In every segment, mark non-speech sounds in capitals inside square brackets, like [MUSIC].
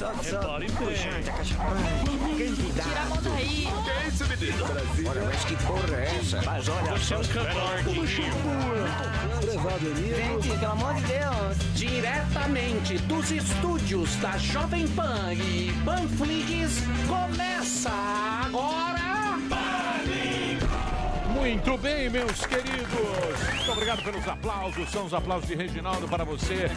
Repare bem. Tira a mão daí. Que é isso, menino? Olha, mas que porra é essa? Mas olha Você é um cantor, Gente, pelo amor de Deus. Diretamente dos estúdios da Jovem Pan e Panflix, começa agora... Muito bem, meus queridos. Muito obrigado pelos aplausos. São os aplausos de Reginaldo para você.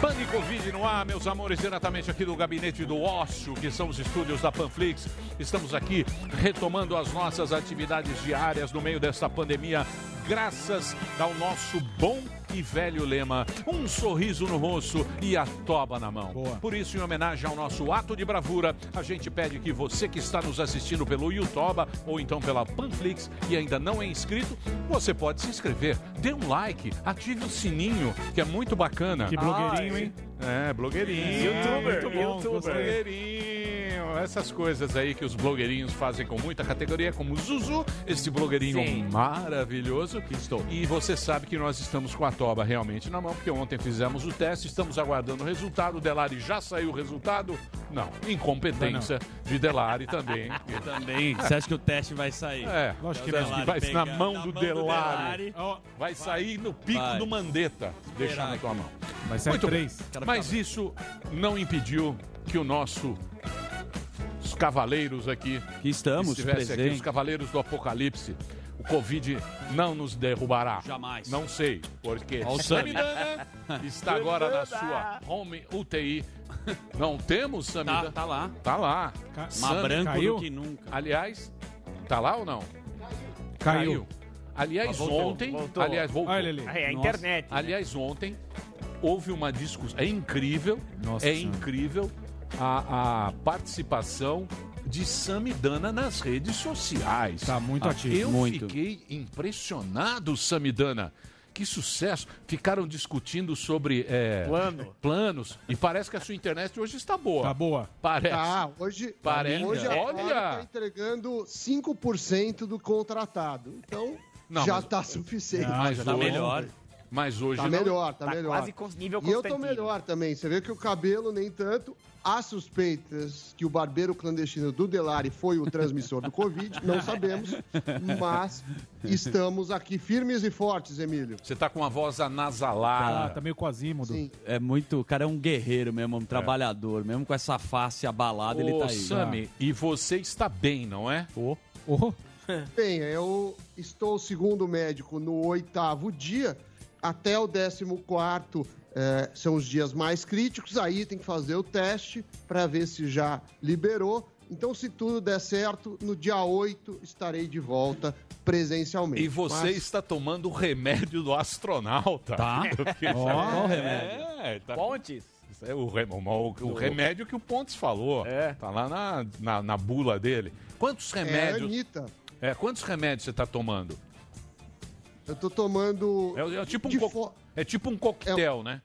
Pane Covid no ar, meus amores, diretamente aqui do gabinete do ócio, que são os estúdios da Panflix. Estamos aqui retomando as nossas atividades diárias no meio dessa pandemia, graças ao nosso bom e velho lema: um sorriso no rosto e a toba na mão. Por isso, em homenagem ao nosso ato de bravura, a gente pede que você que está nos assistindo pelo YouTube ou então pela Panflix e ainda não é inscrito, você pode se inscrever, dê um like, ative o sininho, que é muito bacana. Que blogueirinho, Ah, hein? É, blogueirinho. Youtuber, muito bom, youtuber. blogueirinho. Essas coisas aí que os blogueirinhos fazem com muita categoria, como o Zuzu, esse blogueirinho Sim. maravilhoso. Estou. E você sabe que nós estamos com a toba realmente na mão, porque ontem fizemos o teste, estamos aguardando o resultado. O Delari já saiu o resultado? Não. Incompetência de Delari também. [LAUGHS] Também. Você acha que o teste vai sair? É, Lógico que acha não. que vai Pegar na mão na do mão do Delari. Delari. Vai sair no pico Vai. do Mandetta, deixando na tua mão. Vai sair Muito três. bem. Mas isso não impediu que o nosso os cavaleiros aqui que estamos estivesse aqui, presentes. os cavaleiros do apocalipse. O Covid não nos derrubará. Jamais. Não sei, porque Ó o Sami. Samidana está agora na sua home UTI. Não temos, Samidana? Tá, tá lá. Tá lá. Mais Sami- branco caiu? do que nunca. Aliás, tá lá ou não? Caiu. Aliás, Ah, voltou, ontem. voltou. Aliás, voltou. Olha ele ali. É a Nossa. internet. Aliás, ontem houve uma discussão. É incrível, Nossa é Senhora. incrível a, a participação de Samidana nas redes sociais. Tá muito Ah, ativo. Eu Muito. fiquei impressionado, Samidana. Que sucesso! Ficaram discutindo sobre é, Plano. planos e parece que a sua internet hoje está boa. Tá boa. Parece. Tá, hoje, Parece. hoje a Olha! Claro tá entregando 5% do contratado. Então, Não, já mas- tá suficiente. mas Tá hoje- melhor. Mas hoje Tá não. melhor, tá, Tá melhor. quase com nível E eu tô melhor também. Você vê que o cabelo nem tanto. Há suspeitas que o barbeiro clandestino do Delari foi o transmissor do Covid, não [LAUGHS] sabemos, mas estamos aqui firmes e fortes, Emílio. Você tá com uma voz anasalada. Ah, tá meio quasímodo. Sim. É muito. O cara é um guerreiro mesmo, um trabalhador. Mesmo com essa face abalada, ele Ô, tá aí. Sami, e você está bem, não é? Oh, [LAUGHS] Bem, eu estou segundo o médico no oitavo dia, até o décimo quarto eh, são os dias mais críticos, aí tem que fazer o teste para ver se já liberou. Então, se tudo der certo, no dia 8 estarei de volta presencialmente. E você Mas- está tomando o remédio do astronauta. Tá? [LAUGHS] Porque- Qual o remédio? É, tá- Pontes. é o, re- o- o remédio que o Pontes falou. É. Tá lá na, na, na bula dele. Quantos É, remédios? Anitta, É, quantos remédios você está tomando? eu tô tomando. É, é tipo um de co- fo- é tipo um coquetel, né?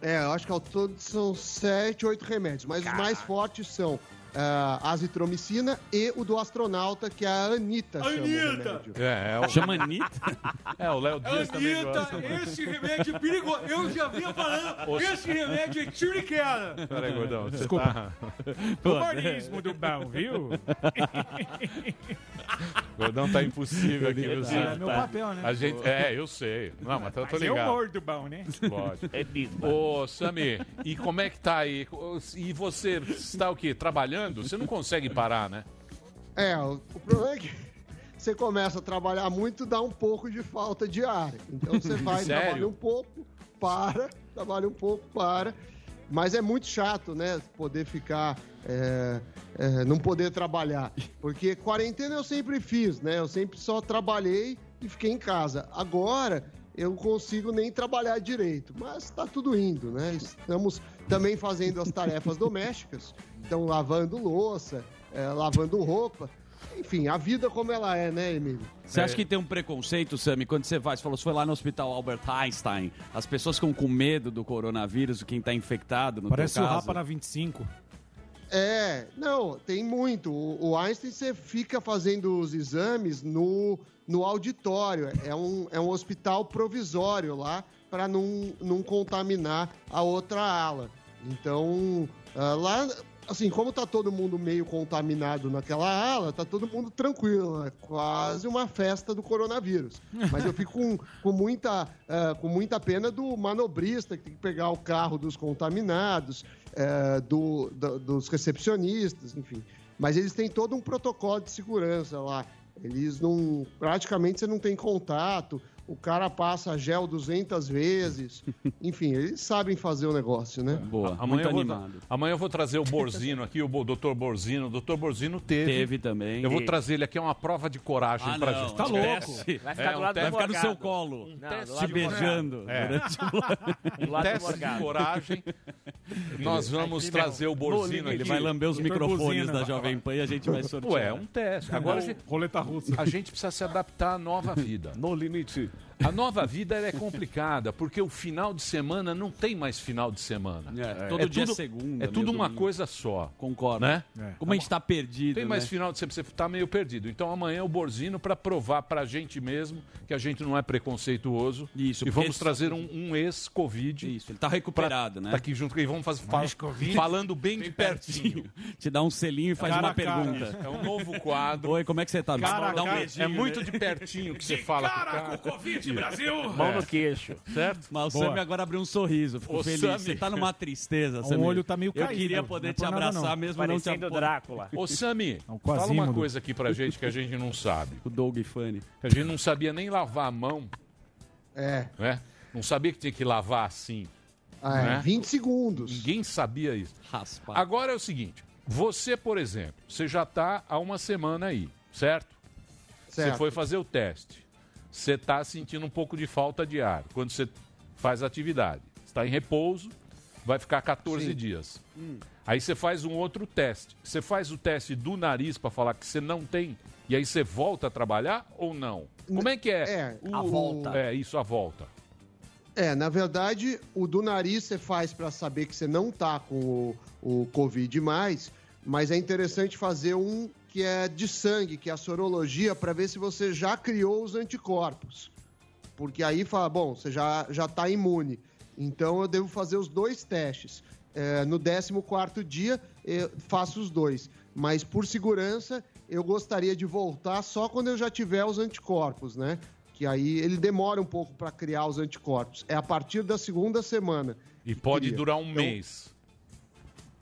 É, eu acho que ao todo são sete, oito remédios, mas os mais fortes são ah, a azitromicina e o do astronauta, que a Anitta chama o remédio. É, é o, Chama Anitta? [LAUGHS] é, o Léo Dias também gosta. esse remédio é perigoso. Eu já vinha falando, esse remédio é tiro e queda. Peraí, gordão. Você Desculpa. tá... [LAUGHS] Humorismo do bom, viu? [LAUGHS] Gordão tá impossível aqui, viu, É meu papel, né? A gente... É, eu sei. Não, mas eu tô Mas é ligado. humor do bom, né? Lógico. É mesmo. Ô, Sami, e como é que tá aí? E você está o quê? Trabalhando? Você não consegue parar, né? É, o, o problema é que você começa a trabalhar muito, dá um pouco de falta de ar. Então você [LAUGHS] vai, Sério? trabalha um pouco, para, trabalha um pouco, para. Mas é muito chato, né? Poder ficar. É, é, não poder trabalhar. Porque quarentena eu sempre fiz, né? Eu sempre só trabalhei e fiquei em casa. Agora eu não consigo nem trabalhar direito. Mas tá tudo indo, né? Estamos também fazendo as tarefas [LAUGHS] domésticas. Então, lavando louça, é, lavando roupa. Enfim, a vida como ela é, né, Emílio? Você acha que tem um preconceito, Sami, quando você vai? Você falou, você foi lá no hospital Albert Einstein. As pessoas ficam com medo do coronavírus, quem tá infectado, no Parece teu o. Rapa na 25. É, não, tem muito. O, o Einstein você fica fazendo os exames no, no auditório. É um, é um hospital provisório lá para não, não contaminar a outra ala. Então, Ah, lá, assim, como tá todo mundo meio contaminado naquela ala, tá todo mundo tranquilo. É quase uma festa do coronavírus. Mas eu fico com, com muita, ah, com muita pena do manobrista que tem que pegar o carro dos contaminados, eh, do, do- dos recepcionistas, enfim. Mas eles têm todo um protocolo de segurança lá. Eles não. Praticamente você não tem contato. O cara passa gel 200 vezes. [LAUGHS] Enfim, eles sabem fazer o negócio, né? Boa, Amanhã muito eu, vou, animado. amanhã eu vou trazer o Borzino aqui, o Dr. Borzino. O Dr. Borzino teve. Teve também. Eu vou E- trazer ele aqui, é uma prova de coragem Ah, pra não, gente. tá louco. Vai É, ficar do um lado do teste- Vai ficar no seu colo. Não, [LAUGHS] lado do beijando. É. Um lado teste de coragem. Nós vamos trazer o Borzino Ele aqui. vai lamber os microfones da Jovem Pan e a gente vai sortear. Ué, é um teste. Agora a gente, Roleta russa. a gente precisa se adaptar à nova vida. No limite. A nova vida ela é complicada, porque o final de semana não tem mais final de semana. É, todo dia é segunda, É tudo uma domingo. coisa só. Concordo. Né? É. Como a gente tá perdido, Tem mais né? final de semana, você tá meio perdido. Então amanhã é o Borzino para provar pra gente mesmo que a gente não é preconceituoso. Isso, E vamos trazer um, um ex-Covid. Isso, ele tá recuperado, né? Tá aqui junto e vamos fazer Mais Covid. falando bem de pertinho. Te dá um selinho e faz Cara uma a cara. pergunta. É um novo quadro. Oi, como é que você tá? Cara Dá um beijinho, É muito de pertinho que você fala. cara com o com o Covid, Brasil! Mão no queixo. Certo? Mas o. Sammy agora abriu um sorriso, ficou feliz. Sammy. Você tá numa tristeza, O Sammy. olho tá meio Eu caído, queria não poder é te abraçar não. mesmo não te Parecendo apo- Drácula. Ô, Sami, É fala uma coisa aqui pra gente que a gente não sabe. [LAUGHS] O Doug Funny. Que a gente não sabia nem lavar a mão, É. né? Não sabia que tinha que lavar assim. Ah, é, né? 20 segundos. Ninguém sabia isso. Raspar. Agora é o seguinte: você, por exemplo, você já está há uma semana aí, certo? Certo. Você foi fazer o teste. Você está sentindo um pouco de falta de ar quando você faz a atividade. Está em repouso, vai ficar 14 Sim. dias. Aí você faz um outro teste. Você faz o teste do nariz para falar que você não tem e aí você volta a trabalhar ou não? Como é que é? É, o- a volta. É, isso, a volta. É, na verdade, o do nariz você faz para saber que você não tá com o, o Covid mais, mas é interessante fazer um que é de sangue, que é a sorologia, para ver se você já criou os anticorpos. Porque aí fala, bom, você já, já tá imune. Então eu devo fazer os dois testes. É, no 14 dia, eu faço os dois. Mas por segurança, eu gostaria de voltar só quando eu já tiver os anticorpos, né? Que aí ele demora um pouco para criar os anticorpos. É a partir da segunda semana. E pode cria. durar um Então, mês.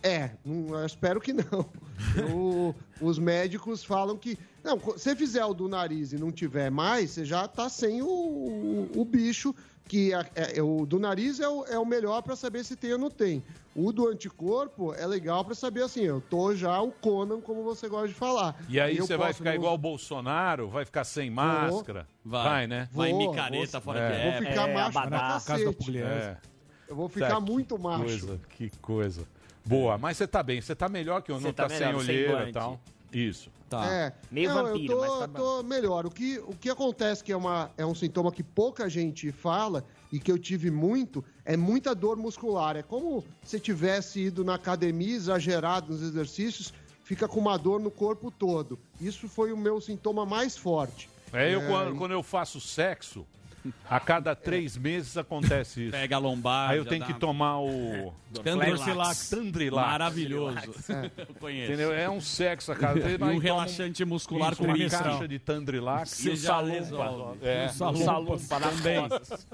É, não- eu espero que não. [LAUGHS] O- os médicos falam que. Não, se você fizer o do nariz e não tiver mais, você já tá sem o, o, o bicho, que é, é- o do nariz é o, é o melhor para saber se tem ou não tem. O do anticorpo é legal para saber assim, eu tô já o Conan, como você gosta de falar. E aí você vai ficar não- igual o Bolsonaro, vai ficar sem máscara. Vai. né? Vai Vou, micareta vou- fora é. de Vou época. ficar É, macho pra abadá. Casa da cacete. É. Eu vou ficar Tá, muito que macho. Coisa, que coisa. Boa, mas você tá bem, você tá melhor que eu, não tá tá, sem melhor, sem olheira e tal. Isso. Tá. É, Meio não, vampiro, eu tô, mas tá tô melhor. O que, o que acontece que é, uma, é um sintoma que pouca gente fala e que eu tive muito, é muita dor muscular. É como se tivesse ido na academia, exagerado nos exercícios, fica com uma dor no corpo todo. Isso foi o meu sintoma mais forte. É, eu É, quando, quando eu faço sexo, a cada três meses acontece isso. Pega a lombar. Aí eu tenho que uma- tomar o Tandrilax. Tandrilax. Maravilhoso. [LAUGHS] Eu conheço. Entendeu? É um sexo a cada E vez. um relaxante muscular com uma caixa de Tandrilax e o salompa. É. O salompa também.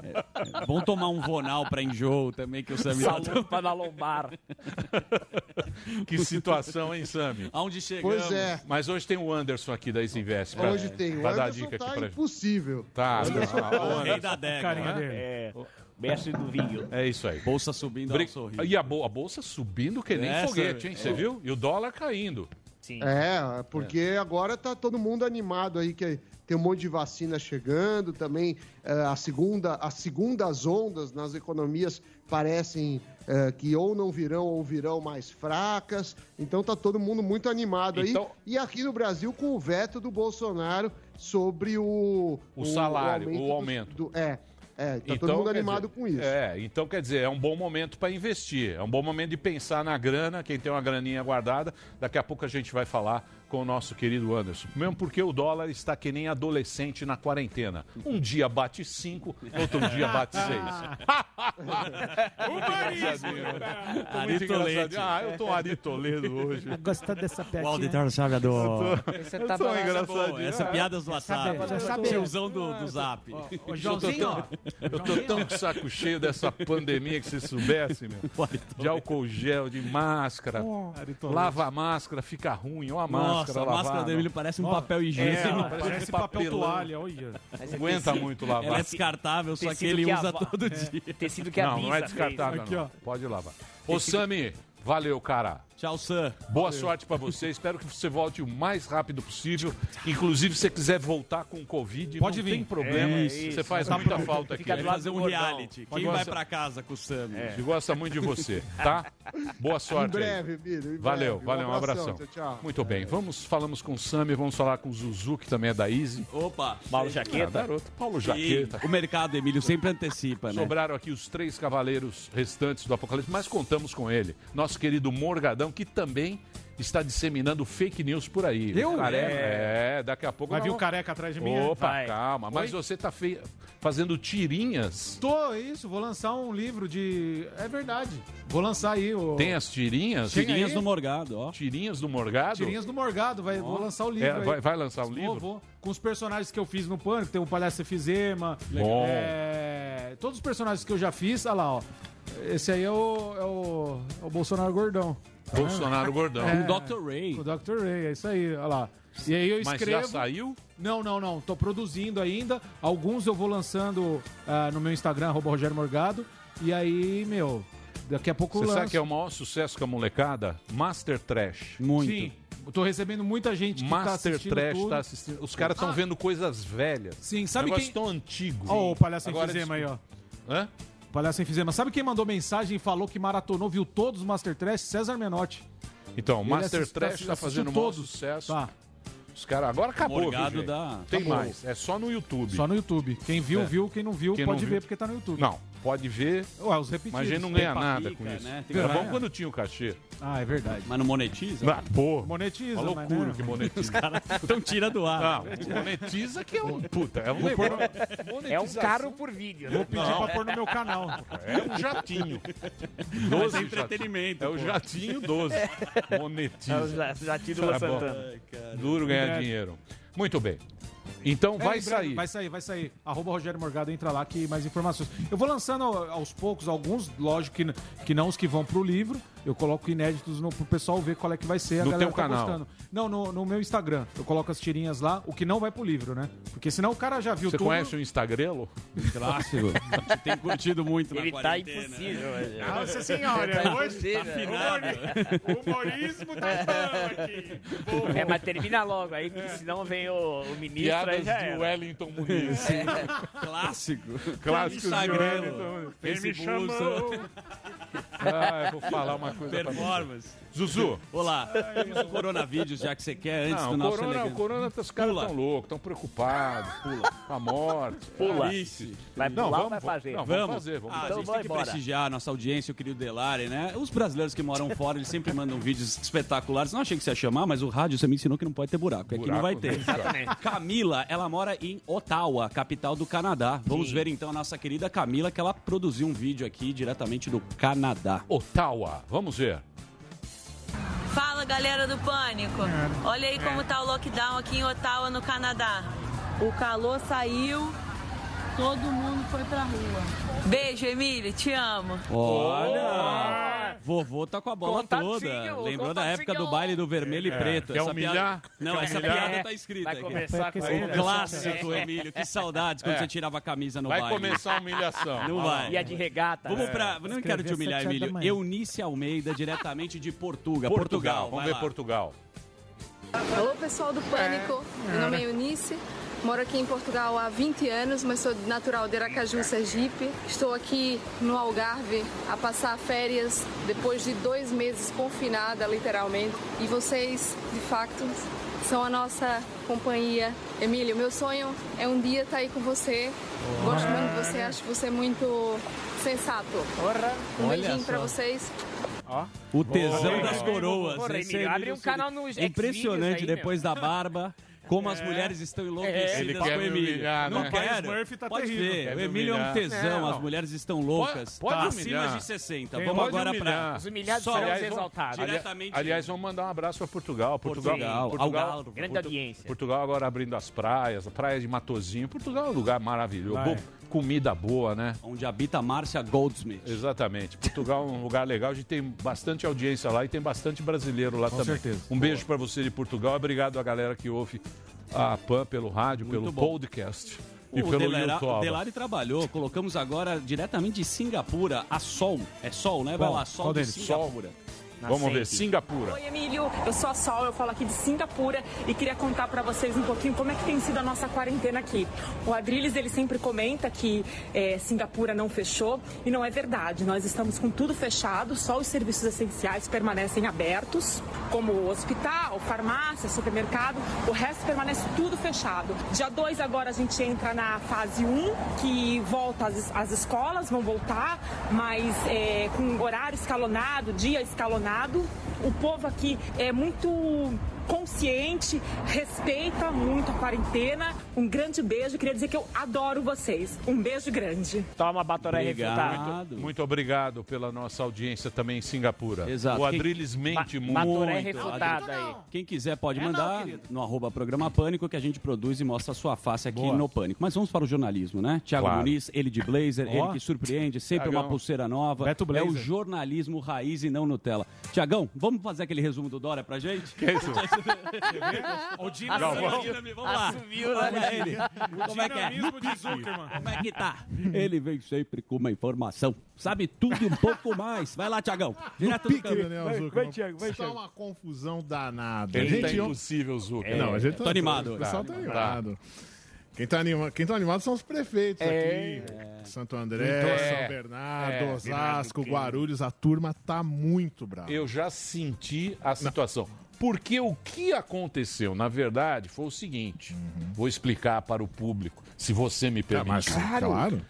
É, Vamos tomar um Vonal pra enjoo também, que o tá Salompa na lombar. [LAUGHS] Que situação, hein, Sami? Aonde chegamos? Pois é. Mas hoje tem o Anderson aqui da Isinvest. pra- Hoje tem. O Pra dar Anderson dica aqui tá pra gente. impossível. Tá, Anderson O O rei Anderson. da adega. Carinha né? dele. É, mestre do vinho. É isso aí. Bolsa subindo Bri- ao sorriso. E a, bol- a bolsa subindo que nem Essa- foguete, hein? Você viu? E o dólar caindo. Sim. É, porque agora tá todo mundo animado aí, que tem um monte de vacina chegando, também eh, a segunda, as segundas ondas nas economias parecem eh, que ou não virão ou virão mais fracas, então tá todo mundo muito animado Então- aí. E aqui no Brasil com o veto do Bolsonaro sobre o... O salário, o do- aumento. do- é, é, tá todo mundo animado dizer, com isso. É, então quer dizer, é um bom momento para investir. É um bom momento de pensar na grana, quem tem uma graninha guardada. Daqui a pouco a gente vai falar com o nosso querido Anderson. Mesmo porque o dólar está que nem adolescente na quarentena. Um dia bate 5, outro dia bate 6. [LAUGHS] Tô Ari muito Toledo. engraçadinho. Ah, eu tô um Ari Toledo hoje. Gostou dessa O piadinha? auditor sabe do... Você Eu tá tô bom. engraçadinho. Essa piada do WhatsApp. sabe- Tiozão do, do Zap. Ô, Eu tô, Joãozinho, ó. tão, eu tô tão com saco cheio dessa pandemia que você soubesse, meu. De álcool gel, de máscara. Lava a máscara, fica ruim. Ó a Nossa, máscara a máscara lavada. do Emílio parece um Nossa. papel É, higiênico. parece Parece um papel papelão. toalha, olha. Mas é Aguenta tecido- muito Ela lavar. é descartável, só que ele que usa todo dia. Tecido que a Não, não é descartável, Aqui, não. Pode lavar. Ô, Sami, valeu, cara. Tchau, Sam. Boa sorte pra você. Espero que você volte o mais rápido possível. Inclusive, se você quiser voltar com Covid, Pode não vir. tem problema. É, você isso. faz Tá muita falta aqui. Fica do lado Fazer do um reality. Quem Pode vai pra casa com o Sam? A gente gosta muito de você, tá? Boa Em sorte aí. breve, Emílio. em Valeu, breve. valeu, um abração. Tchau, tchau. Muito bem, vamos, falamos com o Sami, vamos falar com o Zuzu, que também é da Easy. Opa. Paulo Ah, Jaqueta. garoto, Paulo E Jaqueta. o mercado, Emílio, sempre antecipa, né? Sobraram aqui os três cavaleiros restantes do Apocalipse, mas contamos com ele. Nosso querido Morgadão, que também está disseminando fake news por aí. Eu? Careca. É, daqui a pouco. Vai vir o careca atrás de mim? é? Opa, Vai. calma. Mas você tá fei- fazendo tirinhas. Tô, isso, vou lançar um livro de. É verdade. Vou lançar aí o. Tem as tirinhas? Tem Tirinhas aí? do Morgado, ó. Tirinhas do Morgado? Tirinhas do Morgado, vai, vou lançar o livro. É, aí. vai, vai lançar um Vou, livro? vou. Com os personagens que eu fiz no Pânico, tem o Palhaço Efizema. Bom. é, todos os personagens que eu já fiz, olha lá, ó. Esse aí é o, é o, é o Bolsonaro Gordão. Bolsonaro Gordão. É. O Dr. Ray. O Dr. Ray, é isso aí, olha lá. E aí eu Mas escrevo. já saiu? Não, não, não. Tô produzindo ainda. Alguns eu vou lançando ah, no meu Instagram, arroba Rogério Morgado. E aí, meu, daqui a pouco eu Você lanço. sabe que é o maior sucesso com a molecada? Master Trash. Muito. Sim. Eu tô recebendo muita gente que tá Master assistindo Trash tudo. tá assistindo. Os caras estão Ah. vendo coisas velhas. Sim, sabe Negócio quem... tão antigo. Ó, o palhaço Agora Enfisema aí, ó. Hã? Palhaço Enfisema. Sabe quem mandou mensagem e falou que maratonou, viu todos os Master Trash? César Menotti. Então, o Master Trash tá fazendo o maior todos. sucesso. Tá, Os caras agora acabou, viu, dá- Tem acabou. mais. É só no YouTube. só no YouTube. Quem viu, É. viu. Quem não viu, Quem não pode viu- ver porque tá no YouTube. Não, pode ver, Ué, os repetidos. mas a gente não ganha nada com isso. né? Era bom quando tinha o cachê. Ah, é verdade. Mas não monetiza? Ah, pô, Monetiza, uma mas loucura né? que monetiza. Então tira do ar. Não, monetiza que é um... Puta, é um. É um carro por vídeo. né? Pedir pra pôr no meu canal. É um jatinho. Mas 12 é entretenimento. É o pô. jatinho 12. É o Monetiza. ja- jatinho do Tá Luan bom. Santana. Duro ganhar dinheiro. Muito bem. Então É, vai breve, sair. Vai sair, vai sair. Arroba Rogério Morgado, entra lá que mais informações. Eu vou lançando ao- aos poucos alguns, lógico que, que não os que vão pro livro. Eu coloco inéditos no, pro pessoal ver qual é que vai ser. A No galera teu tá canal? gostando. Não, no, no meu Instagram. Eu coloco as tirinhas lá, o que não vai pro livro, né? Porque senão o cara já viu Você tudo. conhece o Instagrelo? Clássico. A gente tem curtido muito na Ele tá quarentena. impossível. hoje. Nossa senhora, Tá hoje o humorismo tá bom aqui. É, mas termina logo aí, porque senão vem o, o ministro aí Piadas já de era. Wellington Muniz. [LAUGHS] Clássico. Clássico de Instagram. Quem me chamou? Ah, eu vou falar uma coisa. Performance. Zuzu. Olá. O Coronavídeos, já que você quer, antes Não, do nosso corona, o corona, os caras estão loucos, estão preocupados. Pula. Com a morte. Pula. Ixi. Vai Não, pular ou vamos, vai fazer? Não, Vamos. vamos fazer. Vamos Ah, Então a gente vai tem que embora. prestigiar a nossa audiência, o querido Delari, né? Os brasileiros que moram fora, eles sempre mandam vídeos espetaculares. Não achei que você ia chamar, mas o rádio você me ensinou que não pode ter buraco. Aqui não vai ter. Exatamente. Camila, ela mora em Ottawa, capital do Canadá. Vamos ver então a nossa querida Camila, que ela produziu um vídeo aqui diretamente do Canadá. Ottawa. Vamos ver. Fala galera do Pânico! Olha aí como tá o lockdown aqui em Ottawa, no Canadá. O calor saiu, todo mundo foi pra rua. Beijo, Emílio, te amo. Olha! Vovô tá com a bola Contatinho, toda. Lembrou da época do baile do vermelho e preto. Quer Essa humilhar? piada- Não, Quer essa humilhar? piada tá escrita Vai aqui. começar com o clássico, Emílio. Que saudades quando É. você tirava a camisa no Vai baile. começar a humilhação. Não vai. E a de regata. Vamos né? pra. Não quero te humilhar, Emílio. Eunice Almeida, diretamente de Portugal. Portugal. Vamos vai ver lá. Portugal. Alô pessoal do Pânico, meu nome é Eunice, moro aqui em Portugal há 20 anos, mas sou natural de Aracaju, Sergipe. Estou aqui no Algarve a passar férias depois de dois meses confinada, literalmente. E vocês, de facto, são a nossa companhia. Emílio, meu sonho é um dia estar aí com você. Gosto muito de você, acho você muito sensato. Um beijinho para vocês. O tesão Boa. das coroas. Porra, Esse Emílio, é abre um canal É Impressionante, aí, depois da barba, como as É. mulheres estão É. enlouquecidas Ele com o Emílio. humilhar, não né? quero. Tá Pode terrível. ver, Quer o Emílio é um tesão, Não. as mulheres estão loucas. Pode tá humilhar. acima de 60. Tem- Vamos pode agora para Os humilhados Só- serão aliás, exaltados. Diretamente- Aliás, vamos mandar um abraço para Portugal. Portugal, Portugal, Algarve. Grande audiência. Portugal agora abrindo as praias, a praia de Matozinho. Portugal é um lugar maravilhoso. Vai. Bom, comida boa, né? Onde habita Márcia Goldsmith. Exatamente. Portugal é um lugar legal. A gente tem bastante audiência lá e tem bastante brasileiro lá Com também. certeza. Um beijo para você de Portugal. Obrigado a galera que ouve a PAN pelo rádio, Muito pelo bom. podcast e o pelo Delara- YouTube. Delari trabalhou, colocamos agora diretamente de Singapura, a Sol. É Sol, né? Vai lá, Sol de deles? Vamos ver, Singapura. Oi, Emílio. Eu sou a Sol, eu falo aqui de Singapura e queria contar pra vocês um pouquinho como é que tem sido a nossa quarentena aqui. O Adriles, ele sempre comenta que eh, Singapura não fechou e não é verdade. Nós estamos com tudo fechado, só os serviços essenciais permanecem abertos, como o hospital, farmácia, supermercado. O resto permanece tudo fechado. Dia 2 agora a gente entra na fase 1, que volta as, as escolas, vão voltar, mas eh, com horário escalonado, dia escalonado. O povo aqui é muito consciente, respeita muito a quarentena. Um grande beijo. Queria dizer que eu adoro vocês. Um beijo grande. Toma, Batoré refutado. Muito, muito obrigado pela nossa audiência também em Singapura. Exato. O Quem- Adriles mente Ba- muito. Batoré refutado aí. Quem quiser pode É mandar no arroba programa Pânico que a gente produz e mostra a sua face aqui no Pânico. Mas vamos para o jornalismo, né? Tiago Claro. Muniz, ele de blazer, Ó. ele que surpreende, sempre Tiagão. uma pulseira nova. Beto é Blazer. o jornalismo raiz e não Nutella. Tiagão, vamos fazer aquele resumo do Dória pra gente? Que isso? [LAUGHS] o Galvão. vamos lá. Assumiu, né? Olha ele. Como é que é? Dinamismo de Zuckerman. Como é que tá? Ele vem sempre com uma informação. Sabe tudo e um pouco mais. Vai lá, Tiagão. Direto do. Daniel Vai, Zuckerman. vai, Thiago, vai, Está Thiago. uma confusão danada. Ele tá on- impossível, Zucca. É, não, a gente tô animado. O pessoal tá Tá, animado. Quem tá, anima... Quem tá animado são os prefeitos É. aqui. Santo André, É. São Bernardo, É. Osasco, Guarulhos. A turma tá muito brava. Eu já senti a situação. Porque o que aconteceu, na verdade, foi o seguinte. Vou explicar para o público, se você me Ah, mas, permite. claro.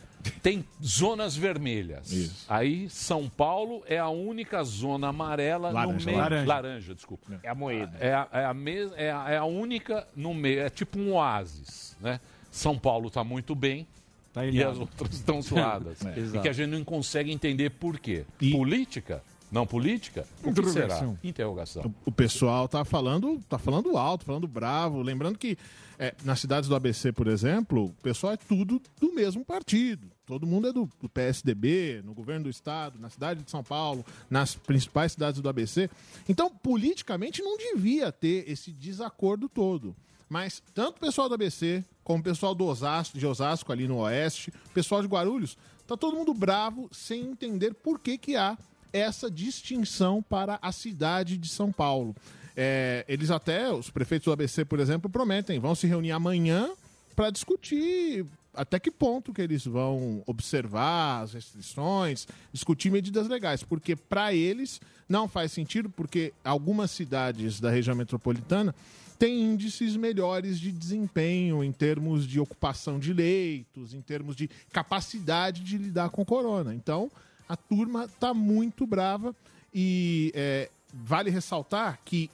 Tem zonas vermelhas. Isso. Aí São Paulo é a única zona amarela Laranja, no meio. laranja. laranja desculpa. É a moeda. É a, é, a mes- é, a, é a única no meio. É tipo um oásis, né? São Paulo está muito bem Tá e as outras estão suadas. [LAUGHS] É. e que a gente não consegue entender por quê. E- Política? Não política? O que será? Interrogação. Interrogação. O pessoal tá falando, tá falando alto, falando bravo. Lembrando que é, nas cidades do ABC, por exemplo, o pessoal é tudo do mesmo partido. Todo mundo é do, do PSDB, no governo do estado, na cidade de São Paulo, nas principais cidades do ABC. Então, politicamente, não devia ter esse desacordo todo. Mas tanto o pessoal do ABC, como o pessoal do Osasco, de Osasco ali no Oeste, o pessoal de Guarulhos, tá todo mundo bravo sem entender por que, que há essa distinção para a cidade de São Paulo. É, eles até, os prefeitos do ABC, por exemplo, prometem, vão se reunir amanhã para discutir até que ponto que eles vão observar as restrições, discutir medidas legais, porque para eles não faz sentido, porque algumas cidades da região metropolitana têm índices melhores de desempenho em termos de ocupação de leitos, em termos de capacidade de lidar com o corona. Então, a turma está muito brava e é, vale ressaltar que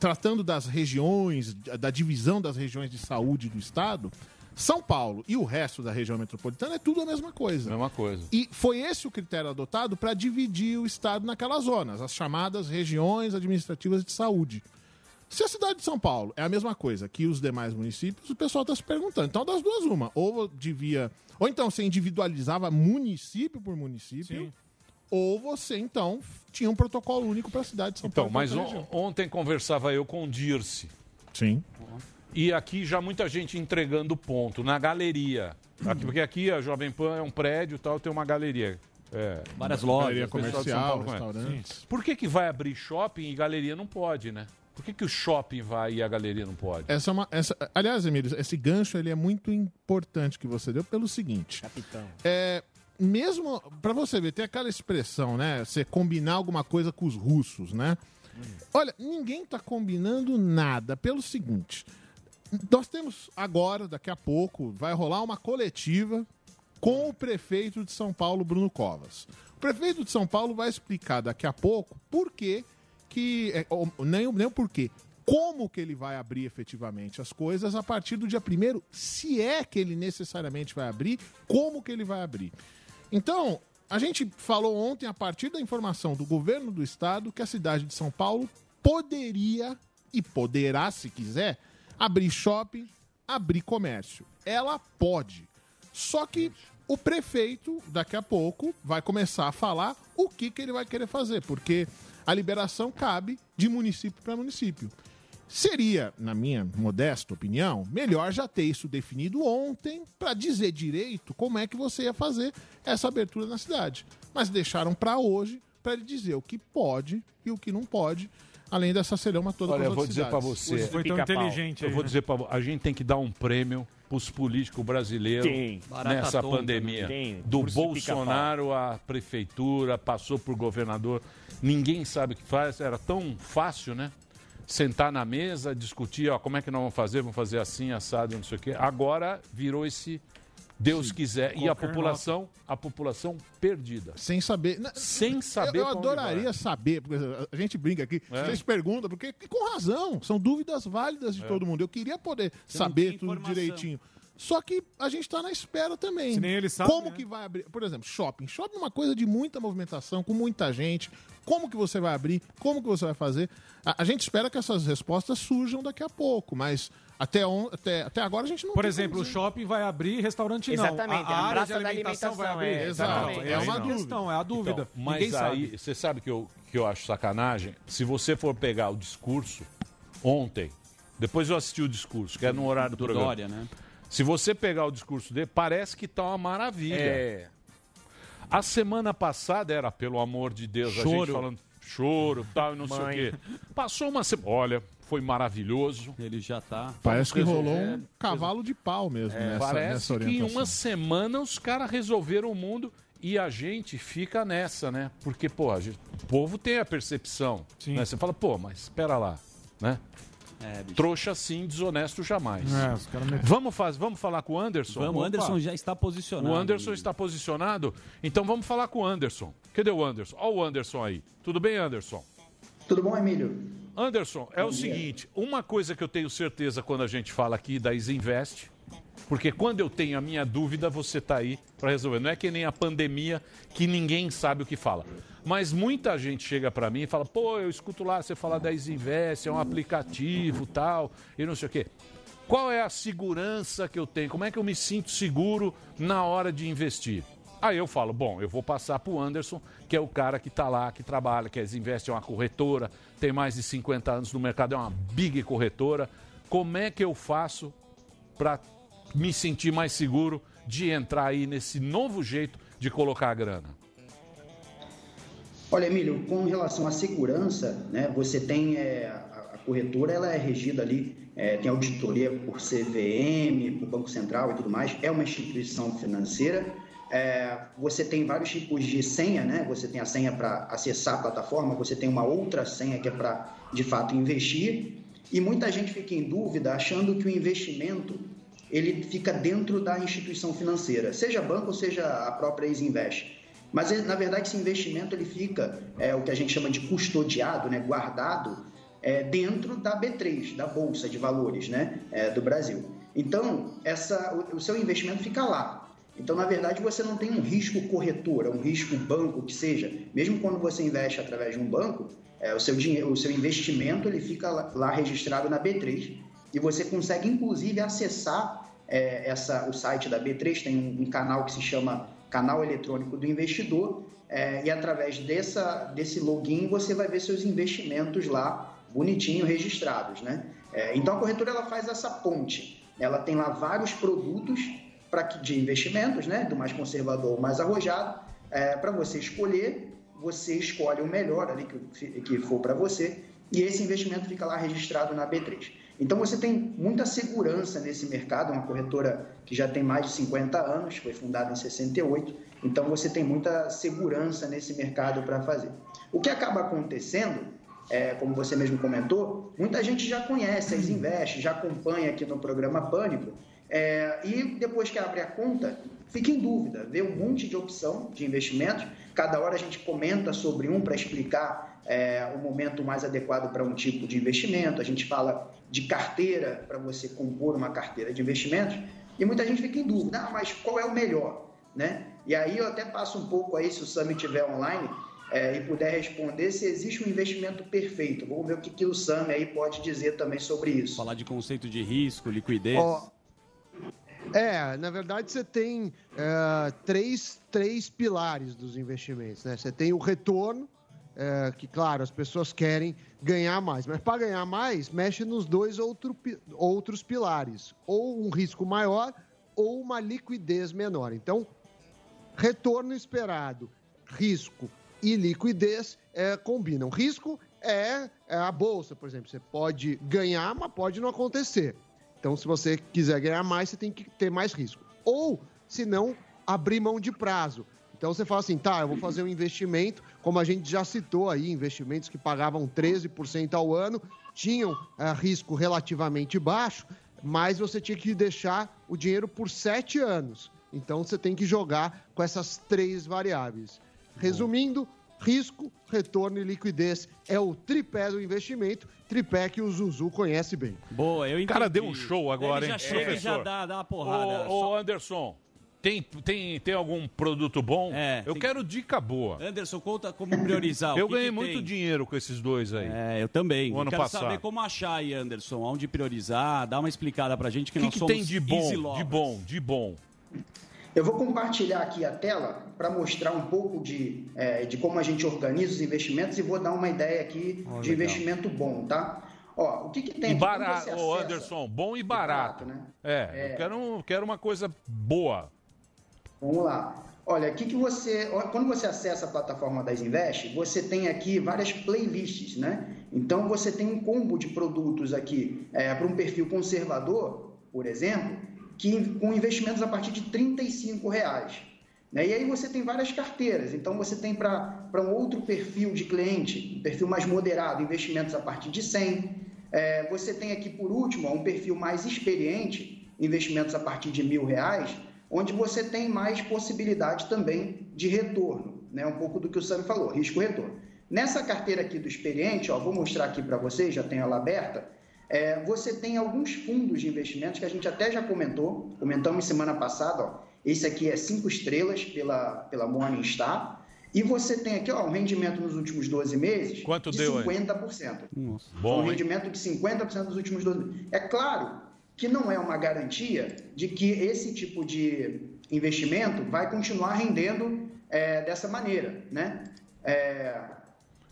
tratando das regiões, da divisão das regiões de saúde do estado, São Paulo e o resto da região metropolitana é tudo a mesma coisa. Mesma coisa. E foi esse o critério adotado para dividir o estado naquelas zonas, as chamadas regiões administrativas de saúde. Se a cidade de São Paulo é a mesma coisa que os demais municípios, o pessoal está se perguntando. Então, das duas, uma. Ou devia. Ou então você individualizava município por município. Ou você, então, tinha um protocolo único para a cidade de São Então, Paulo. mas pra on- ontem conversava eu com o Dirce. Sim. E aqui já muita gente entregando ponto na galeria. Aqui- porque aqui a Jovem Pan é um prédio e tal, tem uma galeria. É, Várias lojas, Galeria comercial, Paulo conhece. restaurantes. Por que, que vai abrir shopping e galeria não pode, né? Por que, que o shopping vai e a galeria não pode? Essa é uma, essa, aliás, Emílio, esse gancho ele é muito importante que você deu pelo seguinte. Capitão. É, mesmo para você ver, tem aquela expressão, né? Você combinar alguma coisa com os russos, né? Olha, ninguém tá combinando nada pelo seguinte. Nós temos agora, daqui a pouco, vai rolar uma coletiva com o prefeito de São Paulo, Bruno Covas. O prefeito de São Paulo vai explicar daqui a pouco por que que... é, nem, nem o porquê. Como que ele vai abrir efetivamente as coisas a partir do dia primeiro, se é que ele necessariamente vai abrir, como que ele vai abrir. Então, a gente falou ontem, a partir da informação do governo do estado, que a cidade de São Paulo poderia e poderá, se quiser, abrir shopping, abrir comércio. Ela pode. Só que o prefeito, daqui a pouco, vai começar a falar o que, que ele vai querer fazer, porque a liberação cabe de município para município. Seria, na minha modesta opinião, melhor já ter isso definido ontem para dizer direito como é que você ia fazer essa abertura na cidade. Mas deixaram para hoje para ele dizer o que pode e o que não pode, além dessa celeuma toda Olha, com eu vou dizer pra cidades. você. Foi tão inteligente Eu aí, vou né? dizer para a gente tem que dar um prêmio pros políticos brasileiros Tem. Nessa tonta, pandemia. Tem. Do Bolsonaro à prefeitura, passou por governador. Ninguém sabe o que faz. Era tão fácil, né? Sentar na mesa, discutir, ó, como é que nós vamos fazer? Vamos fazer assim, assado, não sei o quê. Agora virou esse Deus quiser. E a população, a população perdida. Sem saber. Sem saber Eu, eu adoraria vai. saber, porque a gente brinca aqui, É. vocês perguntam, porque com razão, são dúvidas válidas de É. todo mundo. Eu queria poder Você saber tudo informação. direitinho. Só que a gente está na espera também. Se nem ele sabe, Como né? que vai abrir? Por exemplo, shopping. Shopping é uma coisa de muita movimentação, com muita gente. Como que você vai abrir? Como que você vai fazer? A, a gente espera que essas respostas surjam daqui a pouco, mas até, on, até, até agora a gente não Por tem exemplo, o shopping vai abrir, restaurante não. Exatamente, a, é a a área de da alimentação vai abrir. alimentação, é, Exato. exatamente. É uma não. questão, é a dúvida. Então, mas Ninguém aí, sabe. você sabe que eu, que eu acho sacanagem? Se você for pegar o discurso ontem, depois eu assisti o discurso, que é no horário do, Do programa. Dória, né? Se você pegar o discurso dele, parece que tá uma maravilha. É. A semana passada era, pelo amor de Deus, a gente Choro. falando choro tal, e não sei o Mãe. quê. Passou uma semana. Olha, foi maravilhoso. Ele já tá. Parece que rolou um cavalo de pau mesmo nessa, Parece nessa que em orientação. uma semana os caras resolveram o mundo e a gente fica nessa, né? Porque, pô, a gente- o povo tem a percepção. Né? Você fala, pô, mas espera lá, né? É. Trouxa sim, desonesto jamais. É, metem- Vamos, faz, vamos falar com o Anderson? Vamos, o Anderson já está posicionado. O Anderson está posicionado? Então vamos falar com o Anderson. Cadê o Anderson? Olha o Anderson aí. Tudo bem, Anderson? Tudo bom, Emílio? Anderson, é o seguinte, uma coisa que eu tenho certeza quando a gente fala aqui da Isinvest, porque quando eu tenho a minha dúvida, você está aí para resolver. Não é que nem a pandemia que ninguém sabe o que fala. Mas muita gente chega para mim e fala: "Pô, eu escuto lá você falar da Isinvest, é um aplicativo, tal, e não sei o quê". Qual é a segurança que eu tenho? Como é que eu me sinto seguro na hora de investir? Aí eu falo, bom, eu vou passar para o Anderson, que é o cara que está lá, que trabalha, que a Invest é uma corretora, tem mais de 50 anos no mercado, é uma big corretora. Como é que eu faço para me sentir mais seguro de entrar aí nesse novo jeito de colocar a grana? Olha, Emílio, com relação à segurança, né, você tem é, a, a corretora, ela é regida ali, é, tem auditoria por CVM, por Banco Central e tudo mais, é uma instituição financeira. É, você tem vários tipos de senha, né? Você tem a senha para acessar a plataforma, você tem uma outra senha que é para, de fato, investir. E muita gente fica em dúvida achando que o investimento ele fica dentro da instituição financeira, seja banco seja a própria Isinvest. Mas na verdade esse investimento ele fica é, o que a gente chama de custodiado, né, guardado é, dentro da B3, da bolsa de valores, né, é, do Brasil. Então essa, o, o seu investimento fica lá. Então, na verdade, você não tem um risco corretora, um risco banco que seja. Mesmo quando você investe através de um banco, é, o, seu dinheiro, o seu investimento ele fica lá, lá registrado na B3 e você consegue, inclusive, acessar é, essa, o site da B3. Tem um, um canal que se chama Canal Eletrônico do Investidor é, e através dessa, desse login você vai ver seus investimentos lá bonitinho registrados, né? É, então, a corretora ela faz essa ponte. Ela tem lá vários produtos para de investimentos, né, do mais conservador ao mais arrojado, é, para você escolher, você escolhe o melhor ali que, que for para você e esse investimento fica lá registrado na B3. Então você tem muita segurança nesse mercado, uma corretora que já tem mais de 50 anos, foi fundada em 68, então você tem muita segurança nesse mercado para fazer. O que acaba acontecendo, é, como você mesmo comentou, muita gente já conhece as Invest, já acompanha aqui no programa Pânico, é, e depois que abre a conta, fica em dúvida, vê um monte de opção de investimentos. Cada hora a gente comenta sobre um para explicar é, o momento mais adequado para um tipo de investimento. A gente fala de carteira para você compor uma carteira de investimentos. E muita gente fica em dúvida, ah, mas qual é o melhor? Né? E aí eu até passo um pouco aí, se o Sami estiver online, é, e puder responder se existe um investimento perfeito. Vamos ver o que, que o Sami aí pode dizer também sobre isso. Falar de conceito de risco, liquidez. Ó, É, na verdade você tem é, três, três pilares dos investimentos. Né? Você tem o retorno, é, que claro, as pessoas querem ganhar mais, mas para ganhar mais, mexe nos dois outro, outros pilares, ou um risco maior ou uma liquidez menor. Então, retorno esperado, risco e liquidez é, combinam. Risco é, é a bolsa, por exemplo. Você pode ganhar, mas pode não acontecer. Então, se você quiser ganhar mais, você tem que ter mais risco. Ou, se não, abrir mão de prazo. Então, você fala assim, tá, eu vou fazer um investimento, como a gente já citou aí, investimentos que pagavam 13% ao ano, tinham ah, risco relativamente baixo, mas você tinha que deixar o dinheiro por sete anos. Então, você tem que jogar com essas três variáveis. Resumindo, risco, retorno e liquidez é o tripé do investimento, tripé que o Zuzu conhece bem. Boa, eu O cara deu um show agora, Ele hein? já chega e professor? já dá, dá uma porrada. Ô, ô, Anderson, tem, tem, tem algum produto bom? É, eu tem- quero dica boa. Anderson, conta como priorizar. o Eu que ganhei que muito tem? dinheiro com esses dois aí. É, eu também. O ano Quero passado. saber como achar aí, Anderson, onde priorizar, dá uma explicada pra gente que, que, nós que somos tem de easy bom, de bom, de bom? Eu vou compartilhar aqui a tela para mostrar um pouco de, é, de como a gente organiza os investimentos e vou dar uma ideia aqui Ó, de legal. investimento bom, tá? Ó, o que, que tem E aqui? Barato, ô Anderson, bom e barato. né? É, É. eu quero, um- quero uma coisa boa. Vamos lá. Olha, aqui que você, quando você acessa a plataforma das Invest, você tem aqui várias playlists, né? Então você tem um combo de produtos aqui para um perfil conservador, por exemplo, que com investimentos a partir de 35 reais. Né? E aí você tem várias carteiras. Então você tem para um outro perfil de cliente, um perfil mais moderado, investimentos a partir de 100. É, você tem aqui por último um perfil mais experiente, investimentos a partir de mil reais, onde você tem mais possibilidade também de retorno, né? Um pouco do que o Sam falou, risco-retorno. Nessa carteira aqui do experiente, ó, vou mostrar aqui para vocês, já tenho ela aberta. É, você tem alguns fundos de investimentos que a gente até já comentou, comentamos semana passada. Ó, esse aqui é cinco estrelas pela, pela Morningstar. E você tem aqui ó, um rendimento nos últimos 12 meses Quanto de deu aí? 50%. Nossa. Bom, um hein? rendimento de 50% nos últimos 12 meses. É claro que não é uma garantia de que esse tipo de investimento vai continuar rendendo é, dessa maneira, né? É,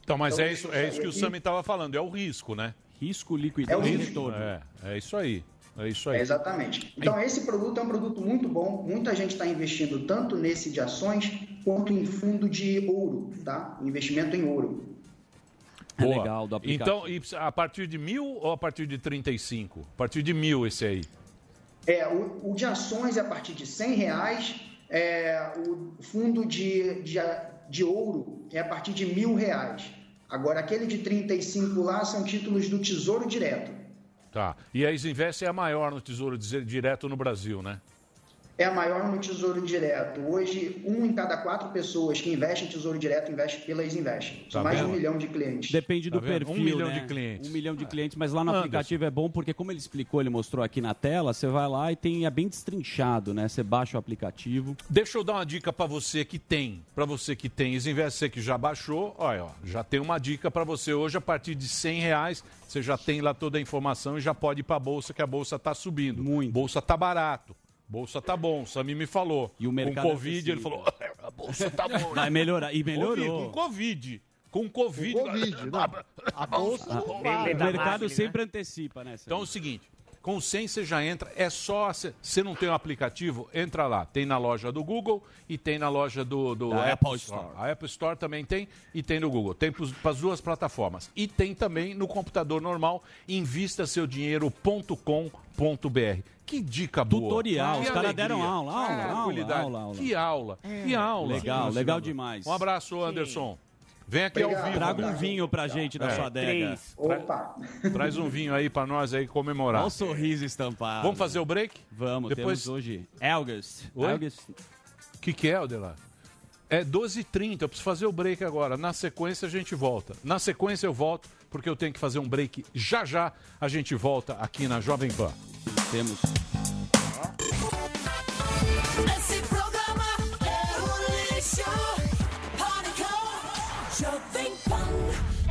Então, mas Então, é isso, é isso que o. Sami estava falando, é o risco, né? Risco, liquidez É o e risco. retorno. É, é isso aí. É isso aí. É, exatamente. Então, esse produto é um produto muito bom. Muita gente está investindo tanto nesse de ações quanto em fundo de ouro, tá? Investimento em ouro. É legal do aplicativo. Então, a partir de mil ou a partir de 35? A partir de mil esse aí. É, o, o de ações é a partir de 100 reais. É, o fundo de, de, de ouro é a partir de mil reais. Agora, aquele de 35 lá são títulos do Tesouro Direto. Tá. E a Isinvest é a maior no Tesouro Direto no Brasil, né? É a maior no Tesouro Direto. Hoje, um em cada quatro pessoas que investem em Tesouro Direto investe pela Isinvest. São Tá mais de um milhão de clientes. Depende Tá do vendo? perfil, Um milhão né? de clientes. Um milhão de clientes, mas lá no Anderson. aplicativo é bom porque como ele explicou, ele mostrou aqui na tela, você vai lá e tem é bem destrinchado, né? Você baixa o aplicativo. Deixa eu dar uma dica pra você que tem, Pra você que tem Isinvest, você que já baixou, olha, ó, já tem uma dica pra você hoje a partir de 100 reais, você já tem lá toda a informação e já pode ir pra bolsa que a bolsa tá subindo. Muito. Bolsa tá barato. Bolsa tá bom, o Sami me falou. E o mercado Com Covid, é ele falou, a bolsa tá boa. Vai melhorar. E melhorou. Com Covid. Com Covid. Com Covid, não. [LAUGHS] A bolsa não para. O mercado sempre antecipa, né? Então é o seguinte, com o 100 você já entra, é só, você não tem o aplicativo, entra lá. Tem na loja do Google e tem na loja do, do Apple Apple Store. Store. A Apple Store também tem e tem no Google. Tem para as duas plataformas. E tem também no computador normal, invista-seu-dinheiro.com.br. Que dica boa. Tutorial, Que os caras deram aula, aula, Que aula, aula, aula. Que aula, que aula. Legal, legal demais. Um abraço, Anderson. Vem aqui ao Obrigado. vivo. Traga um vinho pra gente da sua adega. Tra- Traz um vinho aí pra nós aí comemorar. Olha o sorriso estampado. Vamos fazer o break? Vamos, Depois... temos hoje? Elgast. O que, que é, Adelar? É 12h30, eu preciso fazer o break agora. Na sequência a gente volta. Na sequência eu volto, porque eu tenho que fazer um break já já. A gente volta aqui na Jovem Pan. Temos. Esse programa é um lixo.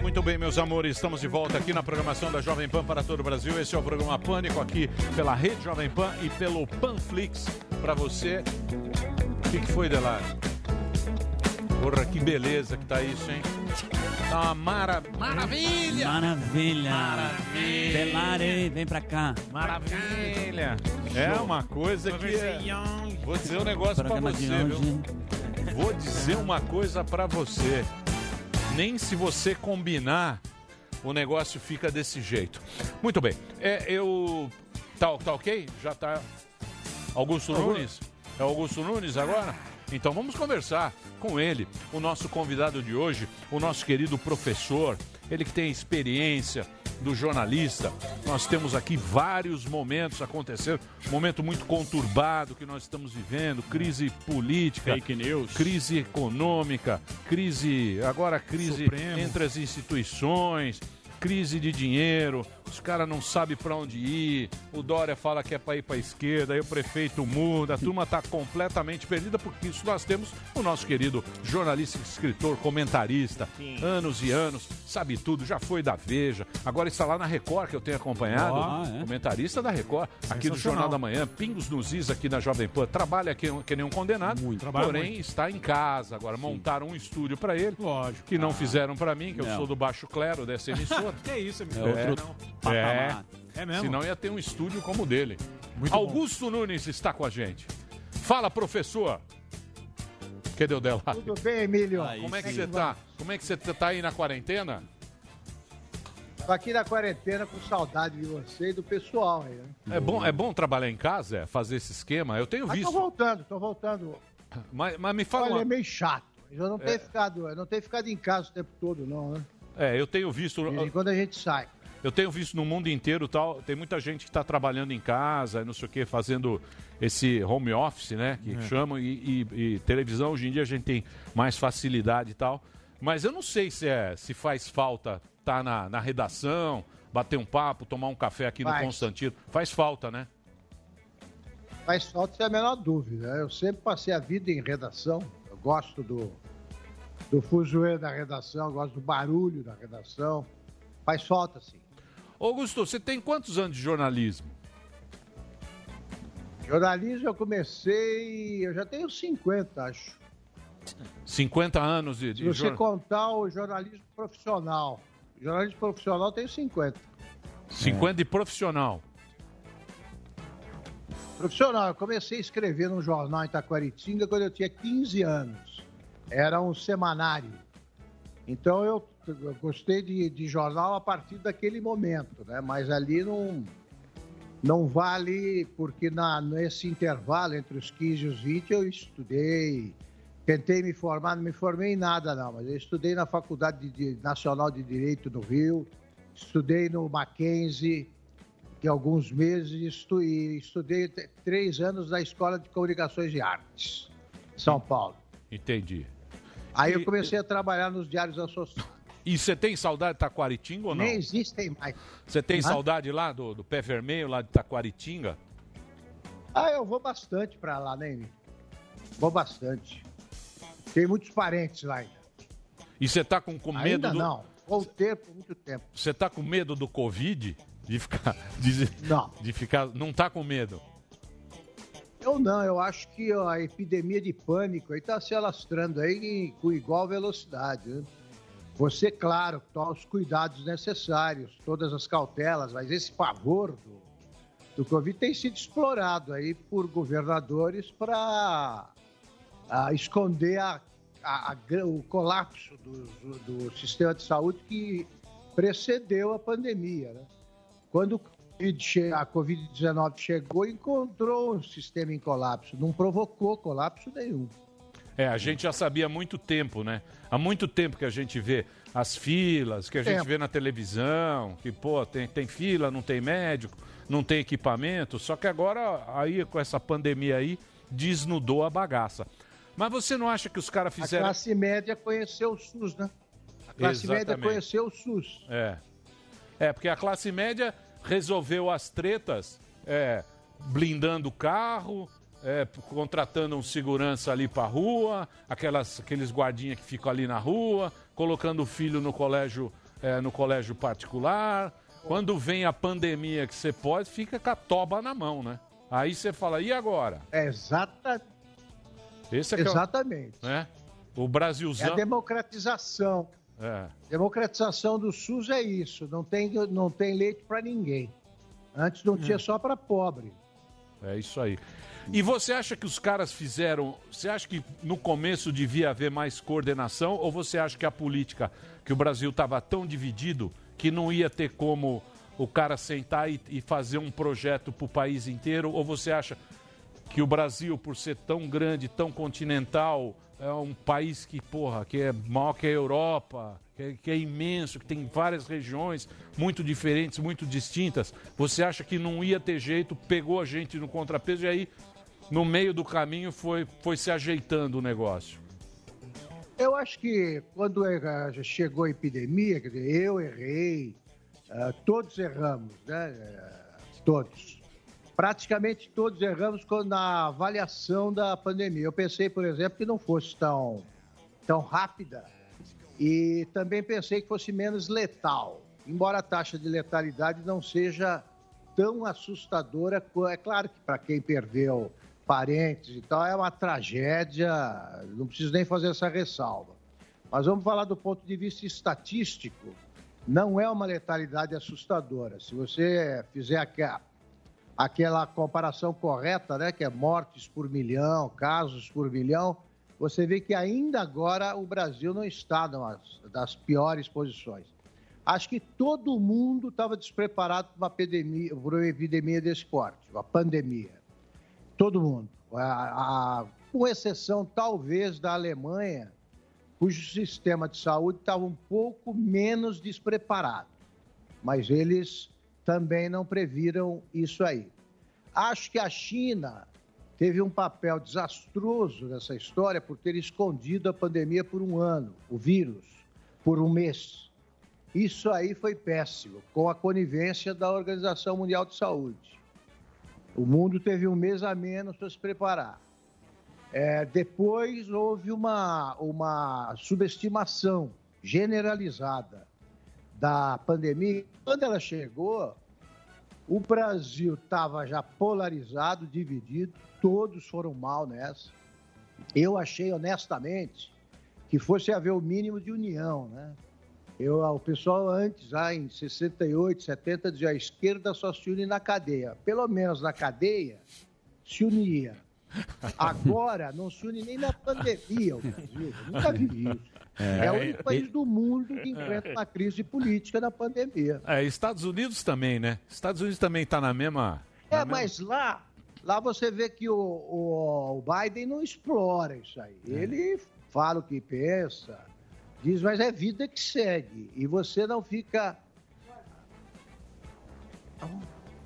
Muito bem, meus amores, estamos de volta aqui na programação da Jovem Pan para todo o Brasil. Esse é o programa Pânico aqui pela Rede Jovem Pan e pelo Panflix para você. O que, que foi, Delar? Porra, que beleza que tá isso, hein? Tá uma mara... maravilha! Maravilha. Maravilha. Vem pra cá. Maravilha! É uma coisa que. é- Vou dizer um negócio pra de você, viu? Vou dizer uma coisa pra você. Nem se você combinar, o negócio fica desse jeito. Muito bem. É, eu. Tá, tá ok? Já tá. Augusto Augusto. Nunes? É Augusto Nunes agora? Então vamos conversar com ele, o nosso convidado de hoje, o nosso querido professor, ele que tem experiência do jornalista. Nós temos aqui vários momentos acontecendo, um momento muito conturbado que nós estamos vivendo, crise política, Fake news. crise econômica, crise, agora crise Supremo. entre as instituições, crise de dinheiro, os caras não sabem para onde ir, o Dória fala que é para ir para a esquerda, aí o prefeito muda, a turma está completamente perdida, porque isso nós temos o nosso querido jornalista, escritor, comentarista, anos e anos, sabe tudo, já foi da Veja, agora está lá na Record, que eu tenho acompanhado, Ó, é. comentarista da Record, aqui do. Jornal da Manhã, Pingos nos Is aqui na Jovem Pan, trabalha que, que nem um condenado, trabalha porém muito. está em casa agora, montaram um estúdio para ele, Lógico. que não fizeram para mim, que eu Não. sou do baixo clero dessa emissora. Que isso, É amigo? outro não. É. É mesmo? Senão ia ter um estúdio como o dele. Muito bom. Augusto Nunes está com a gente. Fala, professor. Cadê o dela? Tudo bem, Emílio? Como é que você tá? Como é que você tá aí na quarentena? Tô aqui na quarentena com saudade de você e do pessoal aí, né? É bom, é bom trabalhar em casa, é, fazer esse esquema? Eu tenho Mas tô visto. voltando, tô voltando. Mas, mas me fala Olha, uma... é meio chato. Eu não É. tenho ficado, eu não tenho ficado em casa o tempo todo, não, né? É, eu tenho visto. De vez em quando a gente sai. Eu tenho visto no mundo inteiro tal. Tem muita gente que está trabalhando em casa, não sei o que, fazendo esse home office, né? Que É. chamam. E, e- e televisão, hoje em dia a gente tem mais facilidade e tal. Mas eu não sei se, é, se faz falta estar na, na redação, bater um papo, tomar um café aqui no Faz. Constantino. Faz falta, né? Faz falta sem a menor dúvida. Eu sempre passei a vida em redação. Eu gosto do, do fuzuê da redação, gosto do barulho da redação. Faz falta, sim. Augusto, você tem quantos anos de jornalismo? Jornalismo eu comecei, eu já tenho 50, acho. 50 anos de, de Se você jor- contar o jornalismo profissional. Jornalismo profissional tem 50. 50 de profissional. Profissional, eu comecei a escrever num jornal em Taquaritinga quando eu tinha 15 anos. Era um semanário. Então eu, eu gostei de, de jornal a partir daquele momento, né? Mas ali não, não vale, porque na, nesse intervalo entre os 15 e os 20 eu estudei, tentei me formar, não me formei em nada não, mas eu estudei na Faculdade de- Nacional de Direito do Rio, estudei no Mackenzie, que alguns meses estu- e estudei t- três anos na Escola de Comunicações e Artes, São Paulo. Entendi. Aí eu comecei a trabalhar nos Diários Associados. E você tem saudade de Taquaritinga ou não? Nem existem mais. Você tem saudade lá do, do pé vermelho, lá de Taquaritinga? Ah, eu vou bastante pra lá, né, Emi? Vou bastante. Tem muitos parentes lá ainda. E você tá com, com medo Ainda do. não. Vou ter por muito tempo. Você tá com medo do Covid? De ficar. [LAUGHS] De, não. De ficar. Não tá com medo. Eu não, eu acho que a epidemia de pânico aí está se alastrando aí com igual velocidade. Né? Você, claro, toma os cuidados necessários, todas as cautelas, mas esse pavor do, do Covid tem sido explorado aí por governadores para esconder a- a- a o colapso do, do- do sistema de saúde que precedeu a pandemia. Né? Quando a Covid-19 chegou, encontrou um sistema em colapso, não provocou colapso nenhum. É, a gente já sabia há muito tempo, né? Há muito tempo que a gente vê as filas, que a gente Tempo. vê na televisão, que, pô, tem, tem fila, não tem médico, não tem equipamento. Só que agora, aí, com essa pandemia aí, desnudou a bagaça. Mas você não acha que os caras A fizeram. classe média conheceu o SUS, né? A classe média Exatamente. conheceu o SUS. É. É, porque a classe média resolveu as tretas é, blindando o carro, é, contratando um segurança ali pra rua, aquelas, aqueles guardinhas que ficam ali na rua, colocando o filho no colégio, é, no colégio particular. Quando vem a pandemia que você pode, fica com a toba na mão, né? Aí você fala, e agora? É exata, Esse é que é o- exatamente. né? O É a Brasilzão. democratização. É. Democratização do SUS é isso. Não tem, não tem leite para ninguém. Antes não tinha só para pobre. É isso aí. E você acha que os caras fizeram. Você acha que no começo devia haver mais coordenação? Ou você acha que a política, que o Brasil estava tão dividido que não ia ter como o cara sentar e, e fazer um projeto para o país inteiro? Ou você acha que o Brasil, por ser tão grande, tão continental, é um país que, porra, que é maior que a Europa, que é, que é imenso, que tem várias regiões muito diferentes, muito distintas. Você acha que não ia ter jeito, pegou a gente no contrapeso e aí, no meio do caminho, foi, foi se ajeitando o negócio? Eu acho que quando chegou a epidemia, quer dizer, eu errei, eh, todos erramos, né? Eh, Todos. Praticamente todos erramos na avaliação da pandemia. Eu pensei, por exemplo, que não fosse tão, tão rápida e também pensei que fosse menos letal, embora a taxa de letalidade não seja tão assustadora. É claro que para quem perdeu parentes e tal, é uma tragédia, não preciso nem fazer essa ressalva. Mas vamos falar do ponto de vista estatístico, não é uma letalidade assustadora. Se você fizer aqua- aquela comparação correta, né, que é mortes por milhão, casos por milhão, você vê que ainda agora o Brasil não está nas das piores posições. Acho que todo mundo estava despreparado para uma epidemia, por uma epidemia desse porte, uma pandemia. Todo mundo. A- a- com exceção, talvez, da Alemanha, cujo sistema de saúde estava um pouco menos despreparado. Mas eles também não previram isso aí. Acho que a China teve um papel desastroso nessa história por ter escondido a pandemia por um ano, o vírus, por um mês. Isso aí foi péssimo, com a conivência da Organização Mundial de Saúde. O mundo teve um mês a menos para se preparar. É, depois houve uma, uma subestimação generalizada da pandemia. Quando ela chegou, o Brasil estava já polarizado, dividido, todos foram mal nessa. Eu achei, honestamente, que fosse haver o mínimo de união, né? Eu, o pessoal antes, lá em 68, 70, dizia a esquerda só se une na cadeia. Pelo menos na cadeia, se unia. Agora, não se une nem na pandemia, o Brasil. Eu nunca vi isso. É, o único país do mundo que enfrenta uma crise política na pandemia. É, Estados Unidos também, né? Estados Unidos também está na mesma. É, mas lá, lá você vê que o, o, o Biden não explora isso aí. Ele fala o que pensa, diz, mas é vida que segue. E você não fica.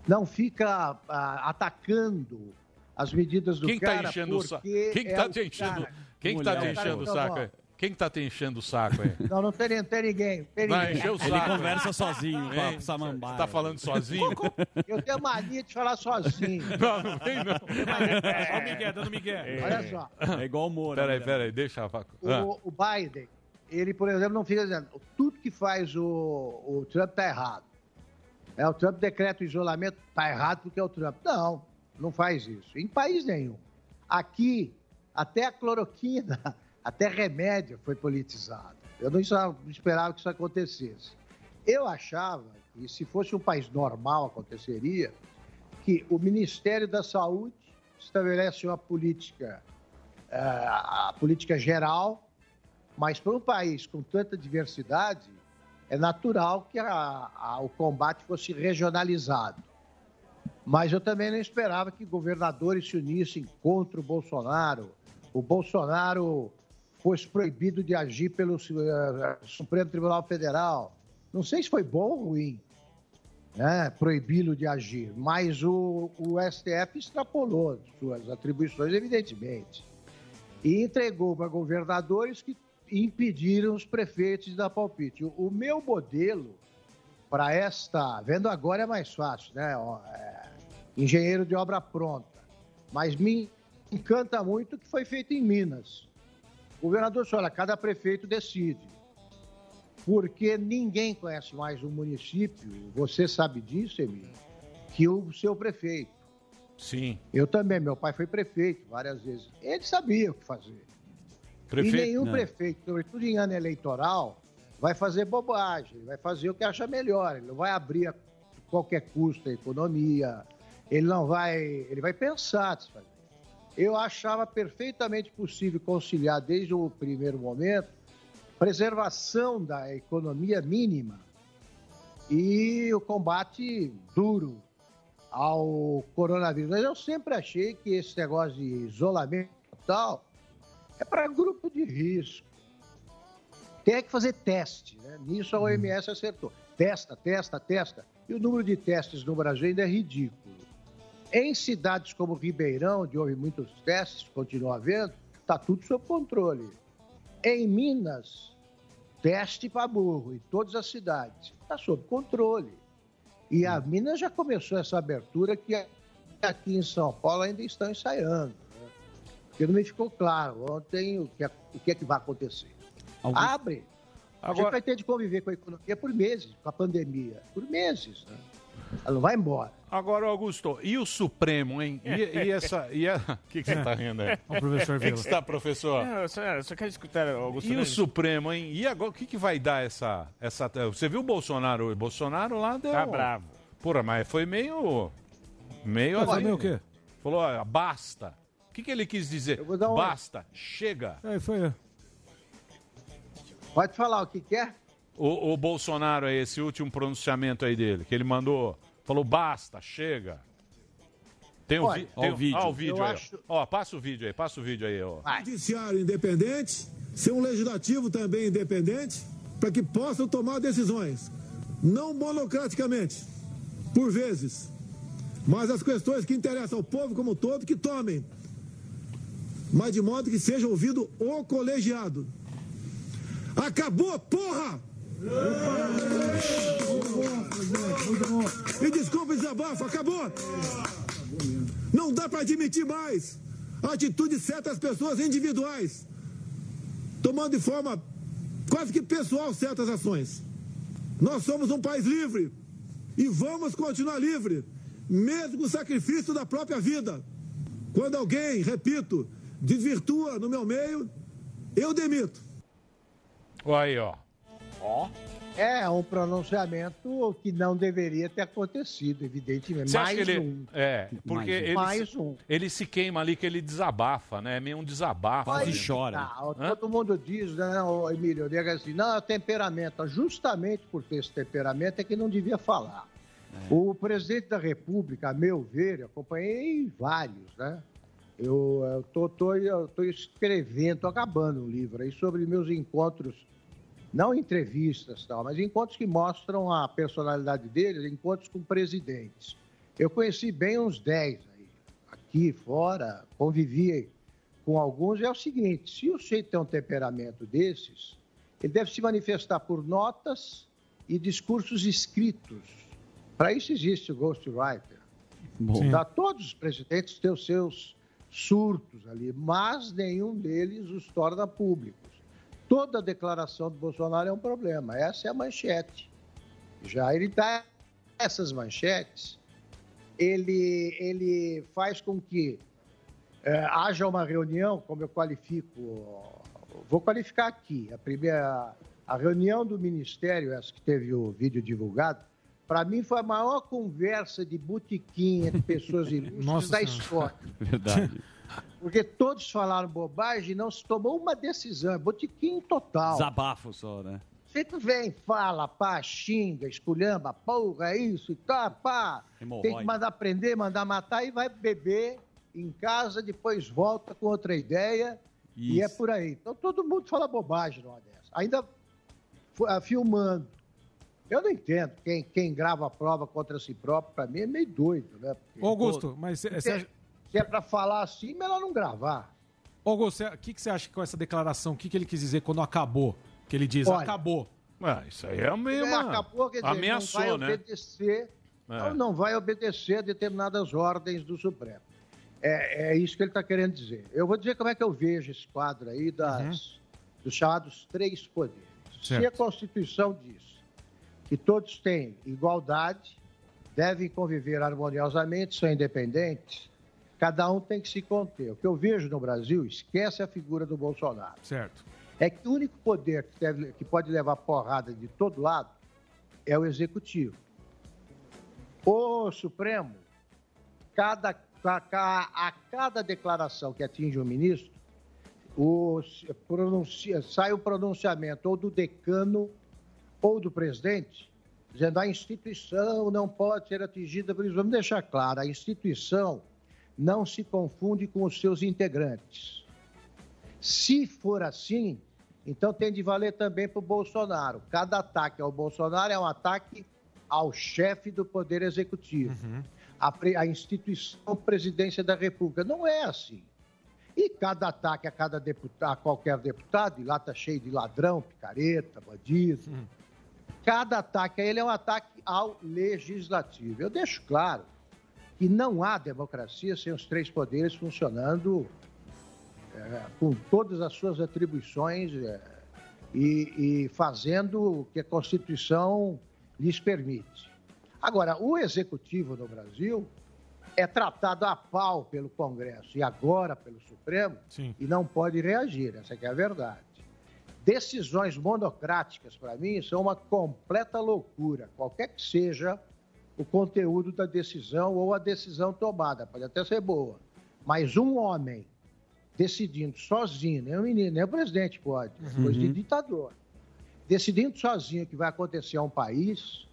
Não fica ah, atacando as medidas do Quem cara. tá enchendo o saco? porque Quem que é tá o te enchendo, cara. quem que tá te enchendo o saco aí? Quem que tá te enchendo o saco aí? Não, não tem, não tem ninguém. não Tem Vai ninguém. encher o saco. Ele conversa sozinho com a Hein? samambaia. Você tá falando sozinho? Eu tenho mania de falar sozinho. [LAUGHS] Não, não tem não. Só o Miguel, dando Miguel. Olha só. É igual o Moro. Peraí, né? peraí, deixa. a- Ah. O, o Biden, ele, por exemplo, não fica dizendo tudo que faz o, o Trump tá errado. É, o Trump decreta o isolamento, tá errado porque é o Trump. Não, não faz isso. Em país nenhum. Aqui, até a cloroquina, até remédio foi politizado. Eu não esperava que isso acontecesse. Eu achava que se fosse um país normal aconteceria que o Ministério da Saúde estabelece uma política, eh, a política geral, mas para um país com tanta diversidade, é natural que a- a- o combate fosse regionalizado. Mas eu também não esperava que governadores se unissem contra o Bolsonaro o Bolsonaro fosse proibido de agir pelo eh, Supremo Tribunal Federal. Não sei se foi bom ou ruim, né, proibi-lo de agir, mas o, o STF extrapolou suas atribuições, evidentemente, e entregou para governadores que impediram os prefeitos de dar palpite. O, o meu modelo para esta, vendo agora é mais fácil, né? é, engenheiro de obra pronta, mas me encanta muito o que foi feito em Minas. O governador disse, olha, cada prefeito decide. Porque ninguém conhece mais o município, você sabe disso, Emílio, que o seu prefeito. Sim. Eu também, meu pai foi prefeito várias vezes. Ele sabia o que fazer. Prefeito- E nenhum Não. prefeito, sobretudo em ano eleitoral, vai fazer bobagem, ele vai fazer o que acha melhor. Ele não vai abrir a qualquer custo a economia, ele não vai. Ele vai pensar. Eu achava perfeitamente possível conciliar desde o primeiro momento preservação da economia mínima e o combate duro ao coronavírus. Mas eu sempre achei que esse negócio de isolamento e tal é para grupo de risco. Tem que fazer teste, né? Nisso a OMS acertou. Testa, testa, testa. E o número de testes no Brasil ainda é ridículo. Em cidades como Ribeirão, onde houve muitos testes, continua havendo, está tudo sob controle. Em Minas, teste para burro, em todas as cidades, está sob controle. E a Minas já começou essa abertura que aqui em São Paulo ainda estão ensaiando. Né? Porque não me ficou claro ontem o que é, o que, é que vai acontecer. Abre. A gente Agora- vai ter de conviver com a economia por meses, com a pandemia. Por meses. Né? Ela não vai embora. Agora, Augusto, e o Supremo, hein? E, e essa. E a... [LAUGHS] O que, que você tá rindo aí? O professor O que, que Vila. você tá, professor? Não, eu só, eu só quero escutar o Augusto E o Nunes. Supremo, hein? E agora, o que, que vai dar essa, essa. Você viu o Bolsonaro? O Bolsonaro lá deu. Tá bravo. Porra, mas foi meio. Meio. Mas foi assim, meio o quê? Falou, ó, basta. O que, que ele quis dizer? dar um- Basta, chega. Aí foi. Pode falar o que quer? O, o Bolsonaro, aí, esse último pronunciamento aí dele, que ele mandou, falou basta, chega. Tem o, Olha, vi- ó tem o vídeo. Ó, o vídeo Eu aí. ó. acho- Ó, passa o vídeo aí, passa o vídeo aí, ó. judiciário independente, ser um legislativo também independente, para que possam tomar decisões, não monocraticamente, por vezes, mas as questões que interessam ao povo como um todo, que tomem, mas de modo que seja ouvido o colegiado. Acabou, porra! E desculpa o desabafo, acabou! Não dá para admitir mais a atitude de certas pessoas individuais, tomando de forma quase que pessoal certas ações. Nós somos um país livre e vamos continuar livre, mesmo com o sacrifício da própria vida. Quando alguém, repito, desvirtua no meu meio, eu demito. Olha aí, ó. Ó. É um pronunciamento que não deveria ter acontecido, evidentemente. Você Mais ele. um. É, porque ele, Mais se- um. ele se queima ali que ele desabafa, né? É meio um desabafo. Né? que tá, todo mundo diz, né, ô, Emílio, nega assim, não, é temperamento. Justamente por ter esse temperamento é que não devia falar. O presidente da República, a meu ver, eu acompanhei vários, né? Eu, eu tô, tô, eu tô escrevendo, tô acabando um livro aí sobre meus encontros, não entrevistas tal, mas encontros que mostram a personalidade dele, encontros com presidentes. Eu conheci bem uns 10 aí, aqui, fora, convivi com alguns. É o seguinte: se o sujeito tem um temperamento desses, ele deve se manifestar por notas e discursos escritos. Para isso existe o ghostwriter. Bom. Tá? Todos os presidentes têm os seus surtos ali, mas nenhum deles os torna públicos. Toda declaração do Bolsonaro é um problema. Essa é a manchete. Já ele dá essas manchetes, ele, ele faz com que eh, haja uma reunião, como eu qualifico, vou qualificar aqui, a primeira, a reunião do Ministério, essa que teve o vídeo divulgado, para mim foi a maior conversa de botequim entre pessoas [LAUGHS] ilustres Nossa da história. [LAUGHS] Verdade. Porque todos falaram bobagem e não se tomou uma decisão. É botequim total. Desabafo só, né? Você que vem, fala, pá, xinga, esculhamba, porra, é isso e tá, pá. Hemorroide. Tem que mandar prender, mandar matar e vai beber em casa, depois volta com outra ideia e é Isso. por aí. Então todo mundo fala bobagem numa dessa. Ainda ah, filmando. Eu não entendo. Quem, quem grava a prova contra si próprio, para mim, é meio doido, né? Porque, Augusto, pô, mas você acha- se é para falar assim, melhor não gravar. Ô, Augusto, o que, que você acha com essa declaração? O que, que ele quis dizer quando acabou? Que ele diz, Olha, acabou. Ah, isso aí é meio É, uma... acabou, quer dizer, Ameaçou, não vai né? obedecer, É. não, vai obedecer a determinadas ordens do Supremo. É, é isso que ele está querendo dizer. Eu vou dizer como é que eu vejo esse quadro aí das, dos chamados três poderes. Se a Certo. Constituição diz que todos têm igualdade, devem conviver harmoniosamente, são independentes, cada um tem que se conter. O que eu vejo no Brasil, esquece a figura do Bolsonaro Certo. é que o único poder que, deve- que pode levar porrada de todo lado é o executivo. O Supremo, cada, a, a cada declaração que atinge o ministro, o, pronuncia- sai o pronunciamento ou do decano ou do presidente, dizendo a instituição não pode ser atingida por isso. Vamos deixar claro, a instituição não se confunde com os seus integrantes. Se for assim, então tem de valer também para o Bolsonaro. Cada ataque ao Bolsonaro é um ataque ao chefe do Poder Executivo, a, pre- a instituição Presidência da República. Não é assim. E cada ataque a, cada deputado, a qualquer deputado, e lá está cheio de ladrão, picareta, bandido. Cada ataque a ele é um ataque ao legislativo. Eu deixo claro que não há democracia sem os três poderes funcionando é, com todas as suas atribuições é, e, e fazendo o que a Constituição lhes permite. Agora, o executivo no Brasil é tratado a pau pelo Congresso e agora pelo Supremo e não pode reagir, essa que é a verdade. Decisões monocráticas, para mim, são uma completa loucura, qualquer que seja o conteúdo da decisão ou a decisão tomada, pode até ser boa. Mas um homem decidindo sozinho, nem o menino, nem o presidente pode, é coisa de Uhum. ditador, decidindo sozinho o que vai acontecer a um país,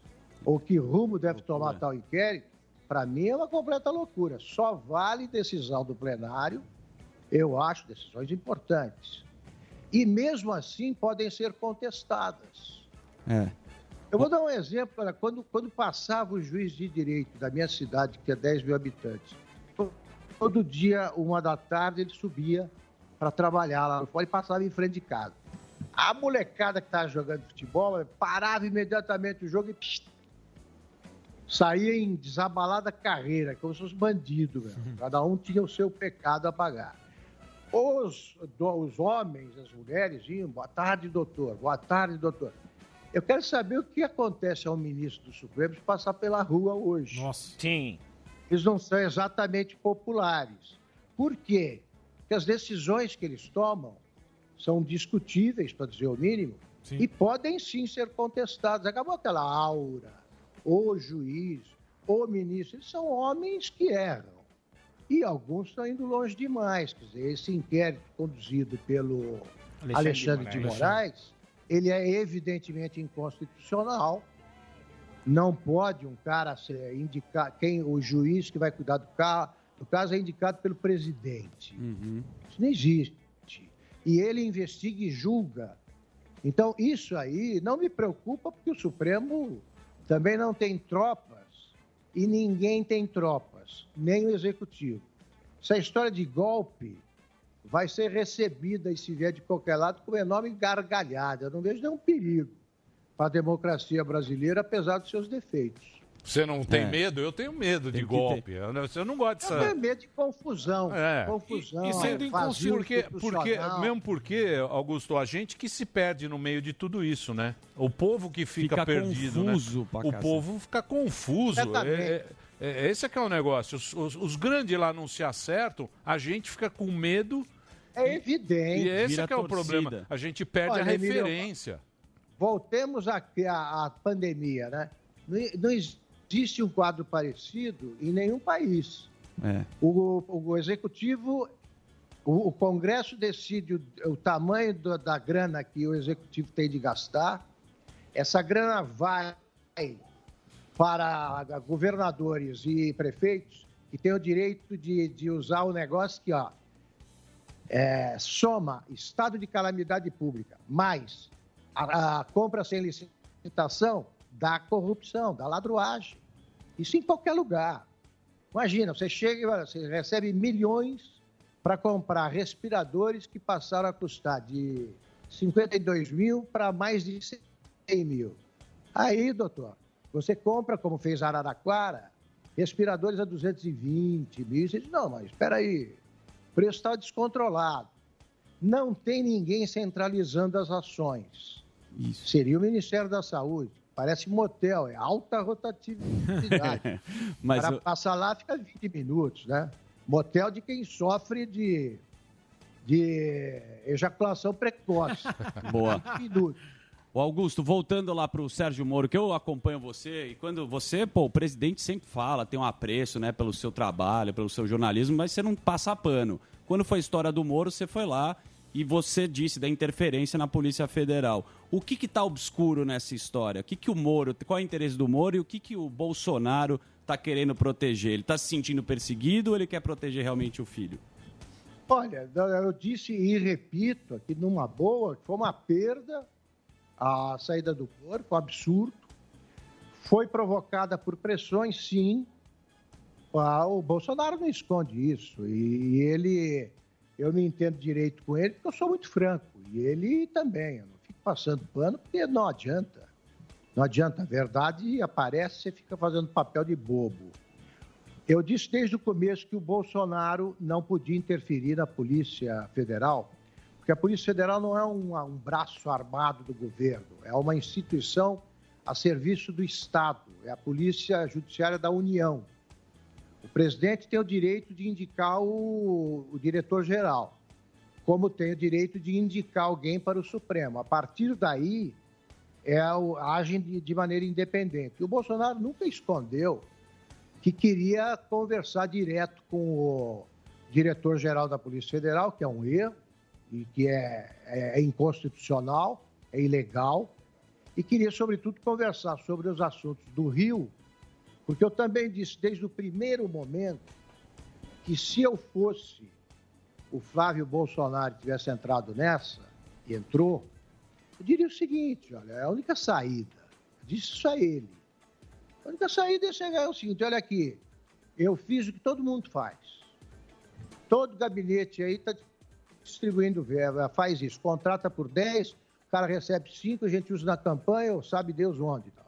ou que rumo deve tomar tal inquérito, para mim é uma completa loucura. Só vale decisão do plenário, eu acho, decisões importantes. E mesmo assim podem ser contestadas. É. Eu vou dar um exemplo. Olha, quando, quando passava o juiz de direito da minha cidade, que é 10 mil habitantes, to- todo dia, uma da tarde, ele subia para trabalhar lá no fora e passava em frente de casa. A molecada que estava jogando futebol parava imediatamente o jogo e psh, saía em desabalada carreira, como se fosse bandido. velho. Cada um tinha o seu pecado a pagar. Os, do- os homens, as mulheres iam, boa tarde, doutor, boa tarde, doutor. Eu quero saber o que acontece ao ministro do Supremo se passar pela rua hoje. Nossa. Sim. Eles não são exatamente populares. Por quê? Porque as decisões que eles tomam são discutíveis, para dizer o mínimo, e podem sim ser contestadas. Acabou aquela aura, o juiz, o ministro, eles são homens que erram. E alguns estão indo longe demais. Quer dizer, esse inquérito conduzido pelo Alexandre Alexandre, de de Moraes. Ele é evidentemente inconstitucional. Não pode um cara ser indicado, quem o juiz que vai cuidar do, ca, do caso é indicado pelo presidente. Isso não existe. E ele investiga e julga. Então, isso aí não me preocupa, porque o Supremo também não tem tropas e ninguém tem tropas, nem o executivo. Essa história de golpe vai ser recebida, e se vier de qualquer lado, com enorme gargalhada. Eu não vejo nenhum perigo para a democracia brasileira, apesar dos seus defeitos. Você não tem É. medo? Eu tenho medo de que golpe. Eu não, eu não gosto Eu dessa. tenho medo de confusão. É. Confusão. E sendo é, vazio Porque, porque, mesmo porque, Augusto, a gente que se perde no meio de tudo isso, né? O povo que fica, Fica perdido, confuso né? O povo fica confuso. É, é, é- esse é que é o negócio. Os, os- os grandes lá não se acertam, a gente fica com medo. É evidente. E esse é que é o problema. A gente perde Olha, a Emílio, referência. Voltemos aqui à, à pandemia, né? Não, não existe um quadro parecido em nenhum país. É. O, o executivo, o, o Congresso decide o, o tamanho do- da grana que o executivo tem de gastar. Essa grana vai para governadores e prefeitos que tem o direito de, de usar o negócio que, ó, é, soma estado de calamidade pública mais a, a compra sem licitação da corrupção, da ladruagem. Isso em qualquer lugar. Imagina, você chega e você recebe milhões para comprar respiradores que passaram a custar de 52 mil para mais de 100 mil. Aí, doutor, você compra, como fez Araraquara, respiradores a 220 mil. Você diz, não, mas espera aí, preço está descontrolado. Não tem ninguém centralizando as ações. Seria o Ministério da Saúde. Parece motel, é alta rotatividade. [LAUGHS] Mas Para o- passar lá fica 20 minutos, né? Motel de quem sofre de, de ejaculação precoce. [LAUGHS] Boa. 20 minutos. O Augusto, voltando lá pro Sérgio Moro, que eu acompanho você, e quando você, pô, o presidente sempre fala, tem um apreço, né, pelo seu trabalho, pelo seu jornalismo, mas você não passa pano. Quando foi a história do Moro, você foi lá e você disse da interferência na Polícia Federal. O que que tá obscuro nessa história? O que que o Moro, qual é o interesse do Moro e o que que o Bolsonaro tá querendo proteger? Ele tá se sentindo perseguido ou ele quer proteger realmente o filho? Olha, eu disse e repito aqui numa boa, foi uma perda a saída do um absurdo. Foi provocada por pressões, sim. Ah, O Bolsonaro não esconde isso. E ele, eu não entendo direito com ele, porque eu sou muito franco. E ele também. Eu não fico passando pano, porque não adianta. Não adianta. A verdade aparece, você fica fazendo papel de bobo. Eu disse desde o começo que o Bolsonaro não podia interferir na Polícia Federal, porque a Polícia Federal não é um, um braço armado do governo, é uma instituição a serviço do Estado, é a Polícia Judiciária da União. O presidente tem o direito de indicar o, o diretor-geral, como tem o direito de indicar alguém para o Supremo. A partir daí, é agem de, de maneira independente. O Bolsonaro nunca escondeu que queria conversar direto com o diretor-geral da Polícia Federal, que é um erro e que é, é- é inconstitucional, é ilegal, e queria, sobretudo, conversar sobre os assuntos do Rio, porque eu também disse desde o primeiro momento que se eu fosse o Flávio Bolsonaro tivesse entrado nessa, e entrou, eu diria o seguinte, olha, é a única saída, disse isso a ele, a única saída é chegar é o seguinte, olha aqui, eu fiz o que todo mundo faz. Todo gabinete aí está distribuindo verba, faz isso, contrata por 10, o cara recebe 5, a gente usa na campanha, ou sabe Deus onde. Tá?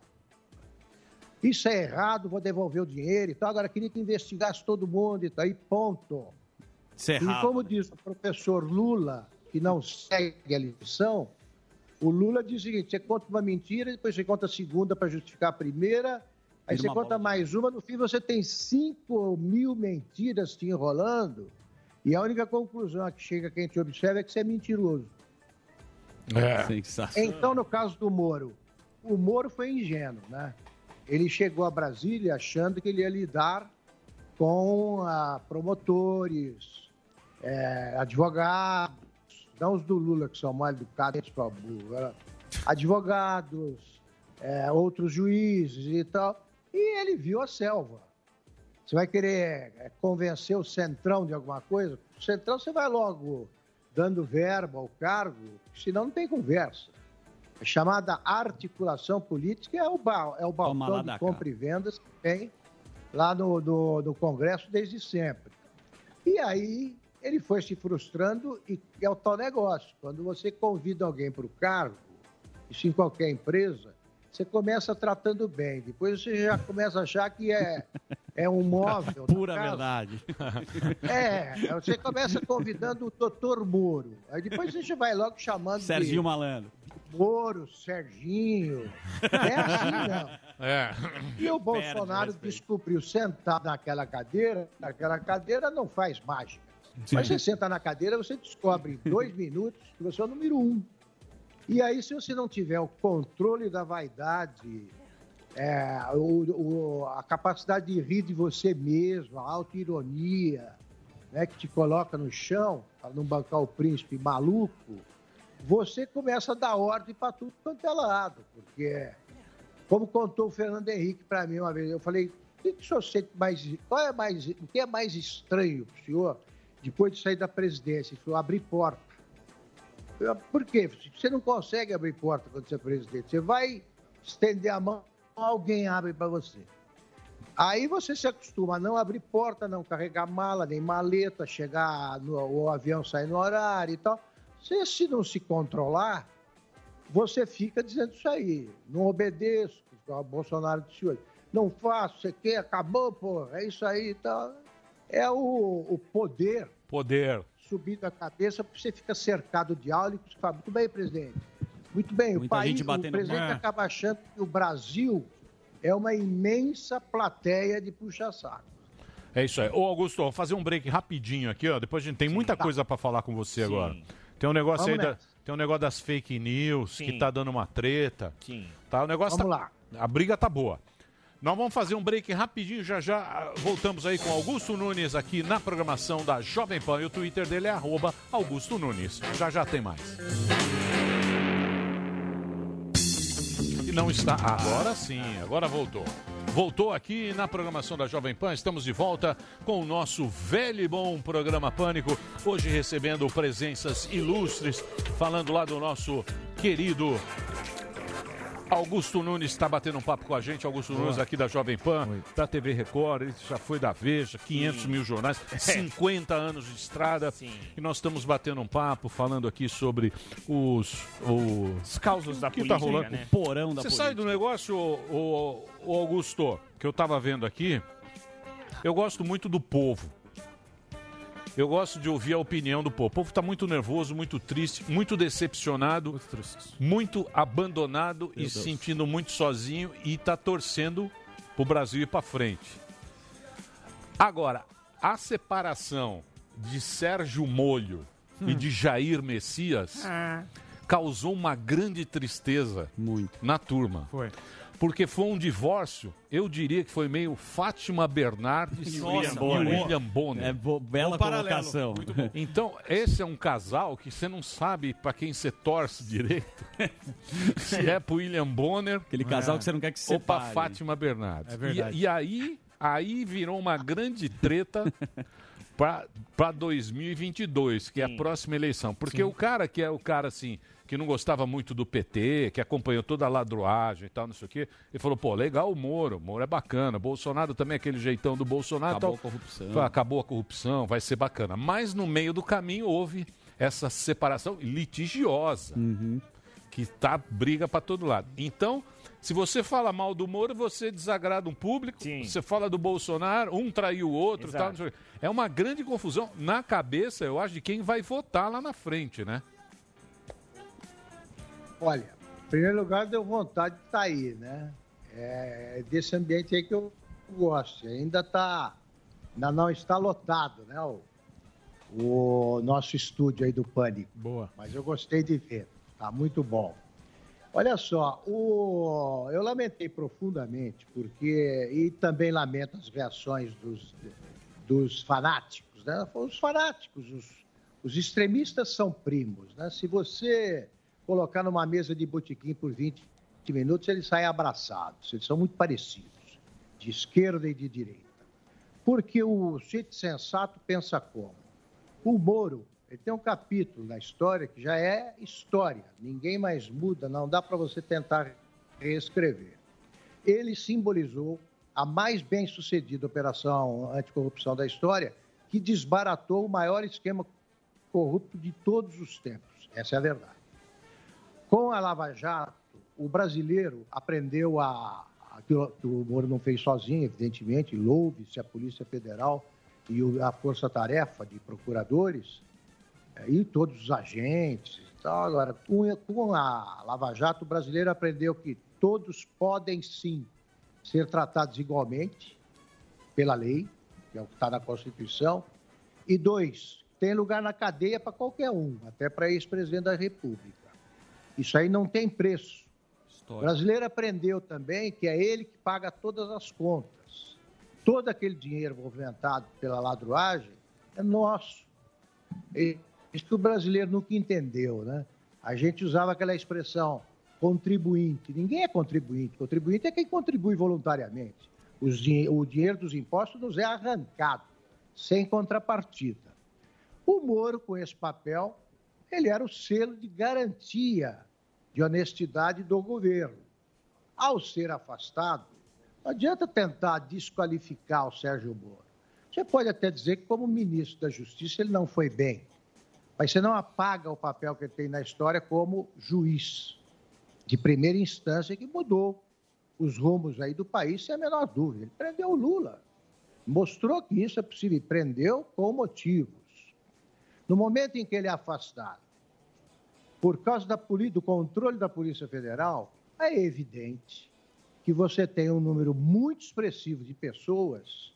Isso é errado, vou devolver o dinheiro e tal. Agora queria que investigasse todo mundo e tal, e ponto. Isso é E errado. como diz o professor Lula, que não segue a lição, o Lula diz o seguinte: você conta uma mentira, depois você conta a segunda para justificar a primeira, aí você conta mais uma, no fim você tem 5 mil mentiras te enrolando, e a única conclusão a que chega quem te observa é que você é mentiroso. É. Sensacional. Então, no caso do Moro, o Moro foi ingênuo, né? Ele chegou a Brasília achando que ele ia lidar com ah, promotores, eh, advogados, não os do Lula, que são mal educados para burro, era advogados, eh, outros juízes e tal. E ele viu a selva. Você vai querer eh, convencer o Centrão de alguma coisa? O Centrão você vai logo dando verba ao cargo, senão não tem conversa. A chamada articulação política é o, ba é o balcão de compra e vendas que tem lá no, no, no Congresso desde sempre. E aí ele foi se frustrando e é o tal negócio. Quando você convida alguém para o cargo, isso em qualquer empresa, você começa tratando bem. Depois você já começa a achar que é, [LAUGHS] é um [LAUGHS] móvel. Pura verdade. [LAUGHS] É, você começa convidando o doutor Moro. Aí depois você já vai logo chamando Serginho de Malandro. Moro, Serginho. É assim, não. É. E o Bolsonaro descobriu sentar naquela cadeira, naquela cadeira não faz mágica. Sim. Mas você senta na cadeira, você descobre em dois [LAUGHS] minutos que você é o número um. E aí, se você não tiver o controle da vaidade, é, o- o- a capacidade de rir de você mesmo, a auto-ironia, né, que te coloca no chão, para não bancar o príncipe maluco, você começa a dar ordem para tudo quanto é lado. Porque, como contou o Fernando Henrique para mim uma vez, eu falei, O que, que o senhor sente mais. Qual é mais. O que é mais estranho para o senhor depois de sair da presidência? Ele falou, abrir porta. Por quê? Você não consegue abrir porta quando você é presidente. Você vai estender a mão, alguém abre para você. Aí você se acostuma a não abrir porta, não carregar mala, nem maleta, chegar no o avião sair no horário e tal. Você, se não se controlar, você fica dizendo isso aí. Não obedeço, o Bolsonaro disse hoje. Não faço, você quer, acabou, pô, é isso aí e tal. É o, o poder Poder. subindo a cabeça, porque você fica cercado de áulicos. Fala, muito bem, presidente. Muito bem, o Muita país, gente o presidente acaba achando que o Brasil é uma imensa plateia de puxa-saco. É isso aí. Ô, Augusto, vou fazer um break rapidinho aqui, ó. Depois a gente tem muita tá. coisa pra falar com você agora. Tem um negócio Vamos aí da, tem um negócio das fake news que Sim. tá dando uma treta. Sim. Tá, o negócio Vamos tá, A briga tá boa. Nós vamos fazer um break rapidinho, já já ah, voltamos aí com Augusto Nunes aqui na programação da Jovem Pan. E o Twitter dele é arroba Augusto Nunes. Já já tem mais. Não está. Agora sim, agora voltou. Voltou aqui na programação da Jovem Pan. Estamos de volta com o nosso velho e bom programa Pânico. Hoje recebendo presenças ilustres, falando lá do nosso querido Augusto Nunes está batendo um papo com a gente. Augusto Boa. Nunes aqui da Jovem Pan, da TV Record, ele já foi da Veja, 500 mil jornais, 50 anos de estrada. E nós estamos batendo um papo, falando aqui sobre os, os causos da que política, tá rolando. né? O porão da Você política. sai do negócio, o, Augusto, que eu tava vendo aqui. Eu gosto muito do povo. Eu gosto de ouvir a opinião do povo. O povo está muito nervoso, muito triste, muito decepcionado, muito abandonado e Deus. se sentindo muito sozinho e está torcendo para o Brasil ir para frente. Agora, a separação de Sérgio Molho e de Jair Messias causou uma grande tristeza na turma. Foi. Porque foi um divórcio, eu diria que foi meio Fátima Bernardes E e William Bonner. William Bonner. É bo- bela paralelo, colocação. Então, esse é um casal que você não sabe pra quem você torce direito. [LAUGHS] se é pro William Bonner. Aquele casal que você não quer que se Ou pra separe. Fátima Bernardes. É verdade. E, e aí, aí virou uma grande treta pra, pra 2022, que é a próxima eleição. Porque o cara que é o cara assim que não gostava muito do PT, que acompanhou toda a ladroagem e tal, não sei o quê. Ele falou, pô, legal o Moro, o Moro é bacana. Bolsonaro também, aquele jeitão do Bolsonaro. Acabou tal. a corrupção. Acabou a corrupção, vai ser bacana. Mas no meio do caminho houve essa separação litigiosa. Que tá briga para todo lado. Então, se você fala mal do Moro, você desagrada um público. Você fala do Bolsonaro, um traiu o outro. Tal, não sei o quê. é uma grande confusão na cabeça, eu acho, de quem vai votar lá na frente, né? Olha, em primeiro lugar, deu vontade de sair, né? É desse ambiente aí que eu gosto. Ainda tá, ainda não está lotado, né? O, o nosso estúdio aí do Pânico. Boa. Mas eu gostei de ver. Tá muito bom. Olha só, o... eu lamentei profundamente, porque. E também lamento as reações dos, dos fanáticos, né? Os fanáticos, os, os extremistas são primos, né? Se você colocar numa mesa de botequim por 20 minutos, eles saem abraçados. Eles são muito parecidos, de esquerda e de direita. Porque o sujeito sensato pensa como? O Moro, ele tem um capítulo na história que já é história. Ninguém mais muda, não dá para você tentar reescrever. Ele simbolizou a mais bem-sucedida operação anticorrupção da história, que desbaratou o maior esquema corrupto de todos os tempos. Essa é a verdade. Com a Lava Jato, o brasileiro aprendeu a. que, o, que o Moro não fez sozinho, evidentemente, louve-se a Polícia Federal e a Força Tarefa de Procuradores eh, e todos os agentes. e tal. Agora, com a Lava Jato, o brasileiro aprendeu que todos podem sim ser tratados igualmente pela lei, que é o que está na Constituição, e dois, tem lugar na cadeia para qualquer um, até para ex-presidente da República. Isso aí não tem preço. O brasileiro aprendeu também que é ele que paga todas as contas. Todo aquele dinheiro movimentado pela ladruagem é nosso. E Isso que o brasileiro nunca entendeu, né? A gente usava aquela expressão contribuinte. Ninguém é contribuinte. Contribuinte é quem contribui voluntariamente. Din- o dinheiro dos impostos nos é arrancado, sem contrapartida. O Moro, com esse papel, ele era o selo de garantia de honestidade do governo. Ao ser afastado, não adianta tentar desqualificar o Sérgio Moro. Você pode até dizer que, como ministro da Justiça, ele não foi bem, mas você não apaga o papel que ele tem na história como juiz de primeira instância que mudou os rumos aí do país, sem a menor dúvida. Ele prendeu o Lula, mostrou que isso é possível, e prendeu com motivos. No momento em que ele é afastado, por causa da do controle da Polícia Federal, é evidente que você tem um número muito expressivo de pessoas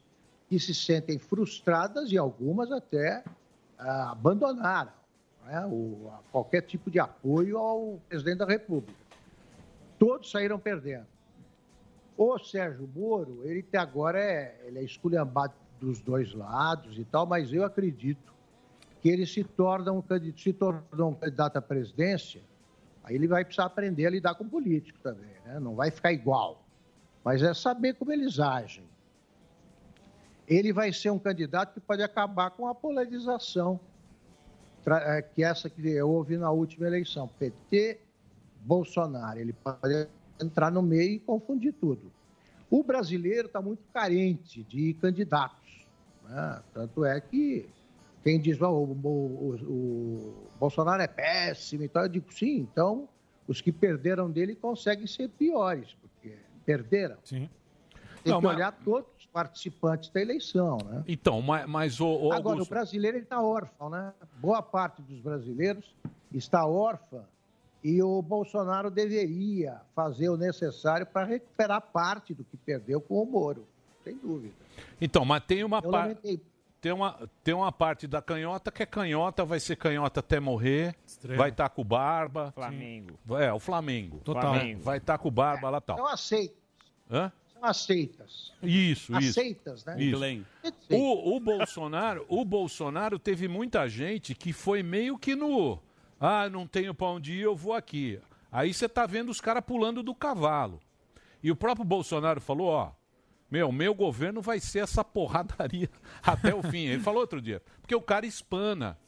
que se sentem frustradas e algumas até ah, abandonaram né, o- qualquer tipo de apoio ao presidente da República. Todos saíram perdendo. O Sérgio Moro, ele até agora é, ele é esculhambado dos dois lados e tal, mas eu acredito que ele se torna um se tornou um candidato à presidência, aí ele vai precisar aprender a lidar com político também, né? Não vai ficar igual. Mas é saber como eles agem. Ele vai ser um candidato que pode acabar com a polarização, eh, que essa que houve na última eleição. PT, Bolsonaro. Ele pode entrar no meio e confundir tudo. O brasileiro está muito carente de candidatos. né? Tanto é que quem diz "Ah, o, o- o- Bolsonaro é péssimo e tal, eu digo sim, então os que perderam dele conseguem ser piores, porque perderam. Sim. Tem Não, que mas- olhar todos os participantes da eleição, né? Então, mas, mas o, o Agora, Augusto- o brasileiro está órfão, né? Boa parte dos brasileiros está órfã e o Bolsonaro deveria fazer o necessário para recuperar parte do que perdeu com o Moro, sem dúvida. Então, mas tem uma parte. Tem uma, tem uma parte da canhota que é canhota, vai ser canhota até morrer, Extremo. vai estar com barba. Flamengo. É, o Flamengo. Total. Flamengo. Vai estar com barba lá tal. São aceitas. Hã? São aceitas. Isso, isso. Aceitas, né? Isso. O, o Bolsonaro, o Bolsonaro teve muita gente que foi meio que no, ah, não tenho pra onde ir, eu vou aqui. Aí você tá vendo os caras pulando do cavalo. E o próprio Bolsonaro falou, ó, meu, meu governo vai ser essa porradaria [LAUGHS] até o fim. Ele falou outro dia, porque o cara espana.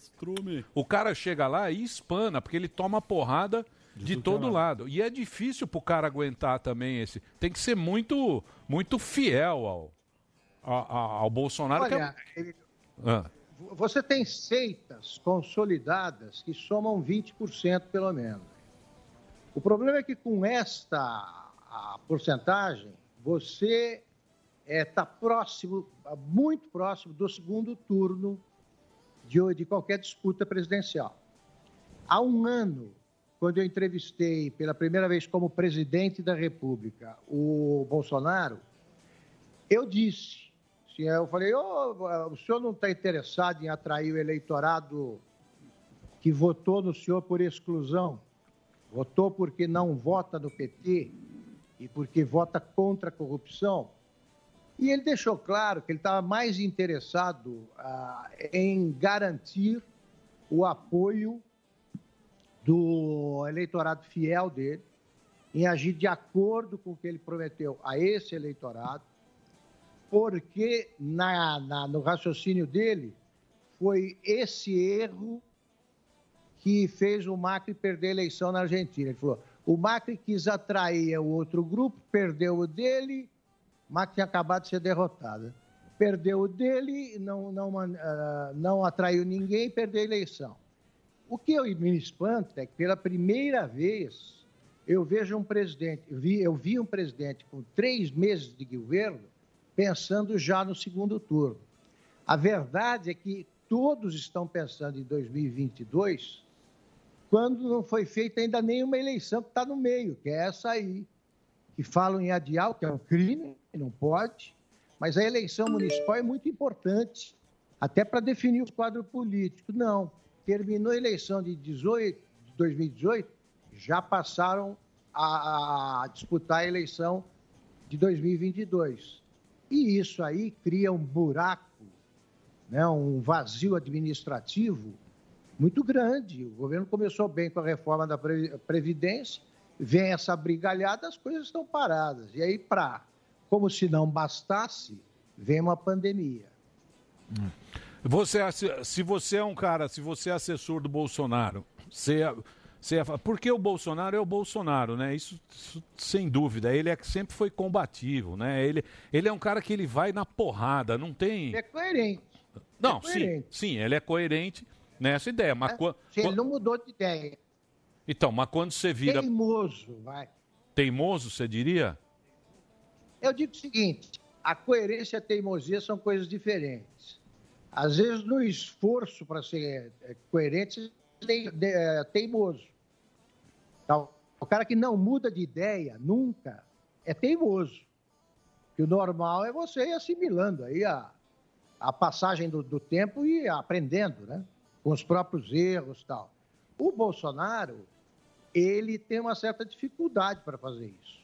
O cara chega lá e espana, porque ele toma porrada de, que é todo lado. E é difícil pro cara aguentar também esse. Tem que ser muito, muito fiel ao, ao, ao- Bolsonaro. que é- Olha, ele- Ah. você tem seitas consolidadas que somam 20% pelo menos. O problema é que com esta a porcentagem, você está próximo, muito próximo do segundo turno de, de qualquer disputa presidencial. Há um ano, quando eu entrevistei pela primeira vez como presidente da República o Bolsonaro, eu disse, sim, eu falei, "Ô, o senhor não está interessado em atrair o eleitorado que votou no senhor por exclusão, votou porque não vota no PT e porque vota contra a corrupção? E ele deixou claro que ele estava mais interessado ah, em garantir o apoio do eleitorado fiel dele, em agir de acordo com o que ele prometeu a esse eleitorado, porque na, na- no raciocínio dele foi esse erro que fez o Macri perder a eleição na Argentina. Ele falou: o Macri quis atrair o outro grupo, perdeu o dele, Macri tinha acabado de ser derrotado. Perdeu o dele, não, não, ah, não atraiu ninguém, perdeu a eleição. O que eu me espanta é que pela primeira vez eu vejo um presidente, eu vi, eu vi um presidente com três meses de governo pensando já no segundo turno. A verdade é que todos estão pensando em 2022 quando não foi feita ainda nenhuma eleição que está no meio, que é essa aí, que falam em adiar, que é um crime, não pode, mas a eleição municipal é muito importante, até para definir o quadro político. Não, terminou a eleição de 18, de 2018, já passaram a, a disputar a eleição de 2022. E isso aí cria um buraco, né, um vazio administrativo muito grande. O governo começou bem com a reforma da Pre- Previdência, vem essa brigalhada, as coisas estão paradas. E aí, para como se não bastasse, vem uma pandemia. Você, asse- se você é um cara, se você é assessor do Bolsonaro, você, é- você é, porque o Bolsonaro é o Bolsonaro, né? Isso, isso sem dúvida. Ele é que sempre foi combativo, né? Ele, ele é um cara que ele vai na porrada, não tem. É coerente. Não, é sim, coerente. sim, ele é coerente nessa ideia. Mas quan- Se ele não mudou de ideia. Então, mas quando você vira Teimoso, vai. teimoso, você diria? Eu digo o seguinte: a coerência e a teimosia são coisas diferentes. Às vezes, no esforço para ser é, coerente, é, teimoso. Então, o cara que não muda de ideia nunca é teimoso. Que o normal é você ir assimilando aí a, a passagem do, do tempo e aprendendo, né? Com os próprios erros tal. O Bolsonaro, ele tem uma certa dificuldade para fazer isso.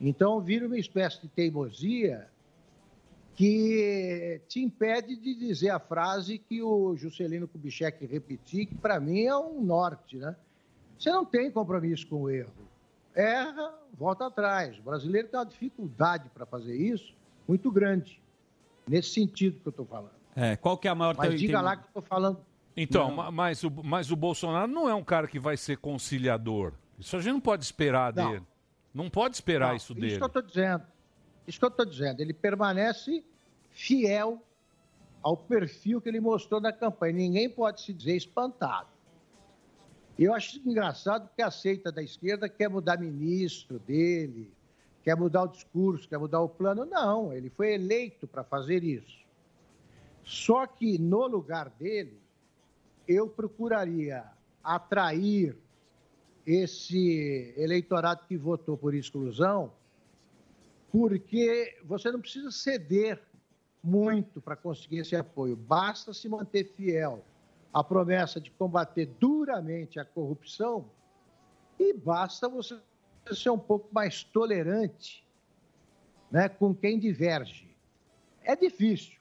Então, vira uma espécie de teimosia que te impede de dizer a frase que o Juscelino Kubitschek repetiu, que para mim é um norte, né? Você não tem compromisso com o erro. Erra, volta atrás. O brasileiro tem uma dificuldade para fazer isso muito grande. Nesse sentido que eu estou falando. É, qual que é a maior Mas diga entendimento? lá que eu estou falando. Então, Não. mas o, mas o Bolsonaro não é um cara que vai ser conciliador. Isso a gente não pode esperar Não. dele. Não pode esperar Não, isso Isso dele. que eu estou dizendo. Isso que eu estou dizendo. Ele permanece fiel ao perfil que ele mostrou na campanha. Ninguém pode se dizer espantado. E eu acho engraçado porque a seita da esquerda quer mudar ministro dele, quer mudar o discurso, quer mudar o plano. Não, ele foi eleito para fazer isso. Só que no lugar dele, eu procuraria atrair esse eleitorado que votou por exclusão, porque você não precisa ceder muito para conseguir esse apoio, basta se manter fiel à promessa de combater duramente a corrupção e basta você ser um pouco mais tolerante né, com quem diverge. É difícil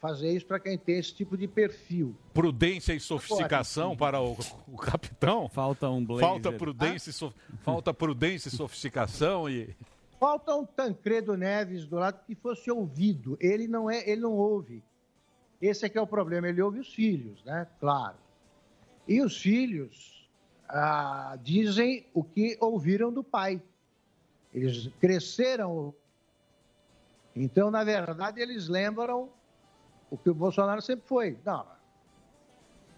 fazer isso para quem tem esse tipo de perfil. Prudência e sofisticação para o, o capitão. Falta um blazer. Falta prudência, e so- falta prudência e sofisticação e Falta um Tancredo Neves do lado que fosse ouvido. Ele não é, ele não ouve. Esse é que é o problema. Ele ouve os filhos, né? Claro. E os filhos ah, dizem o que ouviram do pai. Eles cresceram. Então, na verdade, eles lembram o que o Bolsonaro sempre foi. Não,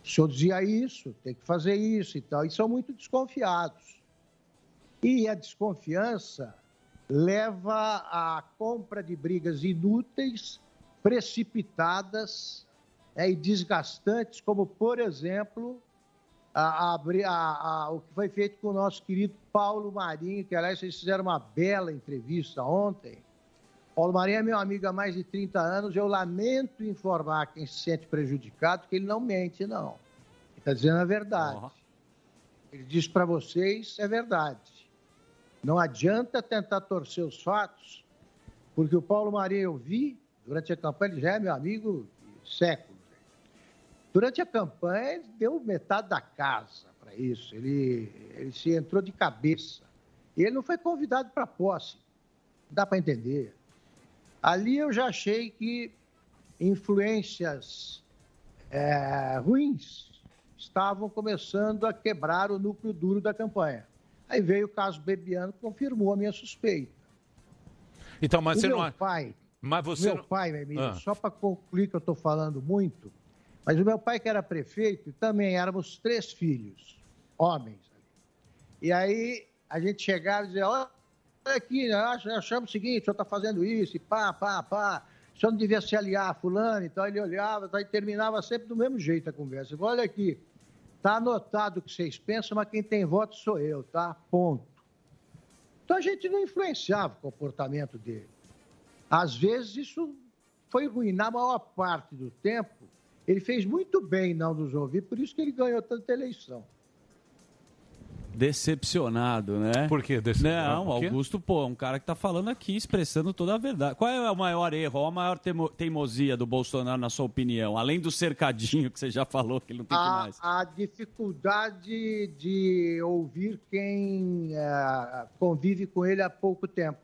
o senhor dizia isso, tem que fazer isso e tal. E são muito desconfiados. E a desconfiança leva à compra de brigas inúteis, precipitadas né, e desgastantes, como, por exemplo, a- a- a- o que foi feito com o nosso querido Paulo Marinho, que, aliás, vocês fizeram uma bela entrevista ontem. Paulo Marinho é meu amigo há mais de 30 anos. Eu lamento informar quem se sente prejudicado que ele não mente, não. Ele está dizendo a verdade. Ele diz para vocês, é verdade. Não adianta tentar torcer os fatos, porque o Paulo Marinho eu vi durante a campanha, ele já é meu amigo de séculos. Durante a campanha, ele deu metade da casa para isso. Ele, ele se entrou de cabeça. E ele não foi convidado para posse. Dá para entender. Ali eu já achei que influências é, ruins estavam começando a quebrar o núcleo duro da campanha. Aí veio o caso Bebiano, que confirmou a minha suspeita. Então, mas o você meu não é- pai, Mas você meu não- pai, meu amigo, Ah. só para concluir que eu estou falando muito, mas o meu pai que era prefeito, também éramos três filhos, homens. E aí a gente chegava e dizia, olha aqui, nós achamos o seguinte, o senhor está fazendo isso, e pá, pá, pá, o senhor não devia se aliar a fulano, então ele olhava tá, e terminava sempre do mesmo jeito a conversa. Olha aqui, tá anotado o que vocês pensam, mas quem tem voto sou eu, tá? Ponto. Então a gente não influenciava o comportamento dele. Às vezes isso foi ruim. Na maior parte do tempo, ele fez muito bem em não nos ouvir, por isso que ele ganhou tanta eleição. Decepcionado, né? Por que decepcionado? Não, quê? Augusto, pô, é um cara que tá falando aqui, expressando toda a verdade. Qual é o maior erro, ou a maior teimosia do Bolsonaro, na sua opinião? Além do cercadinho que você já falou, que ele não tem que A, mais. a dificuldade de ouvir quem eh, convive com ele há pouco tempo.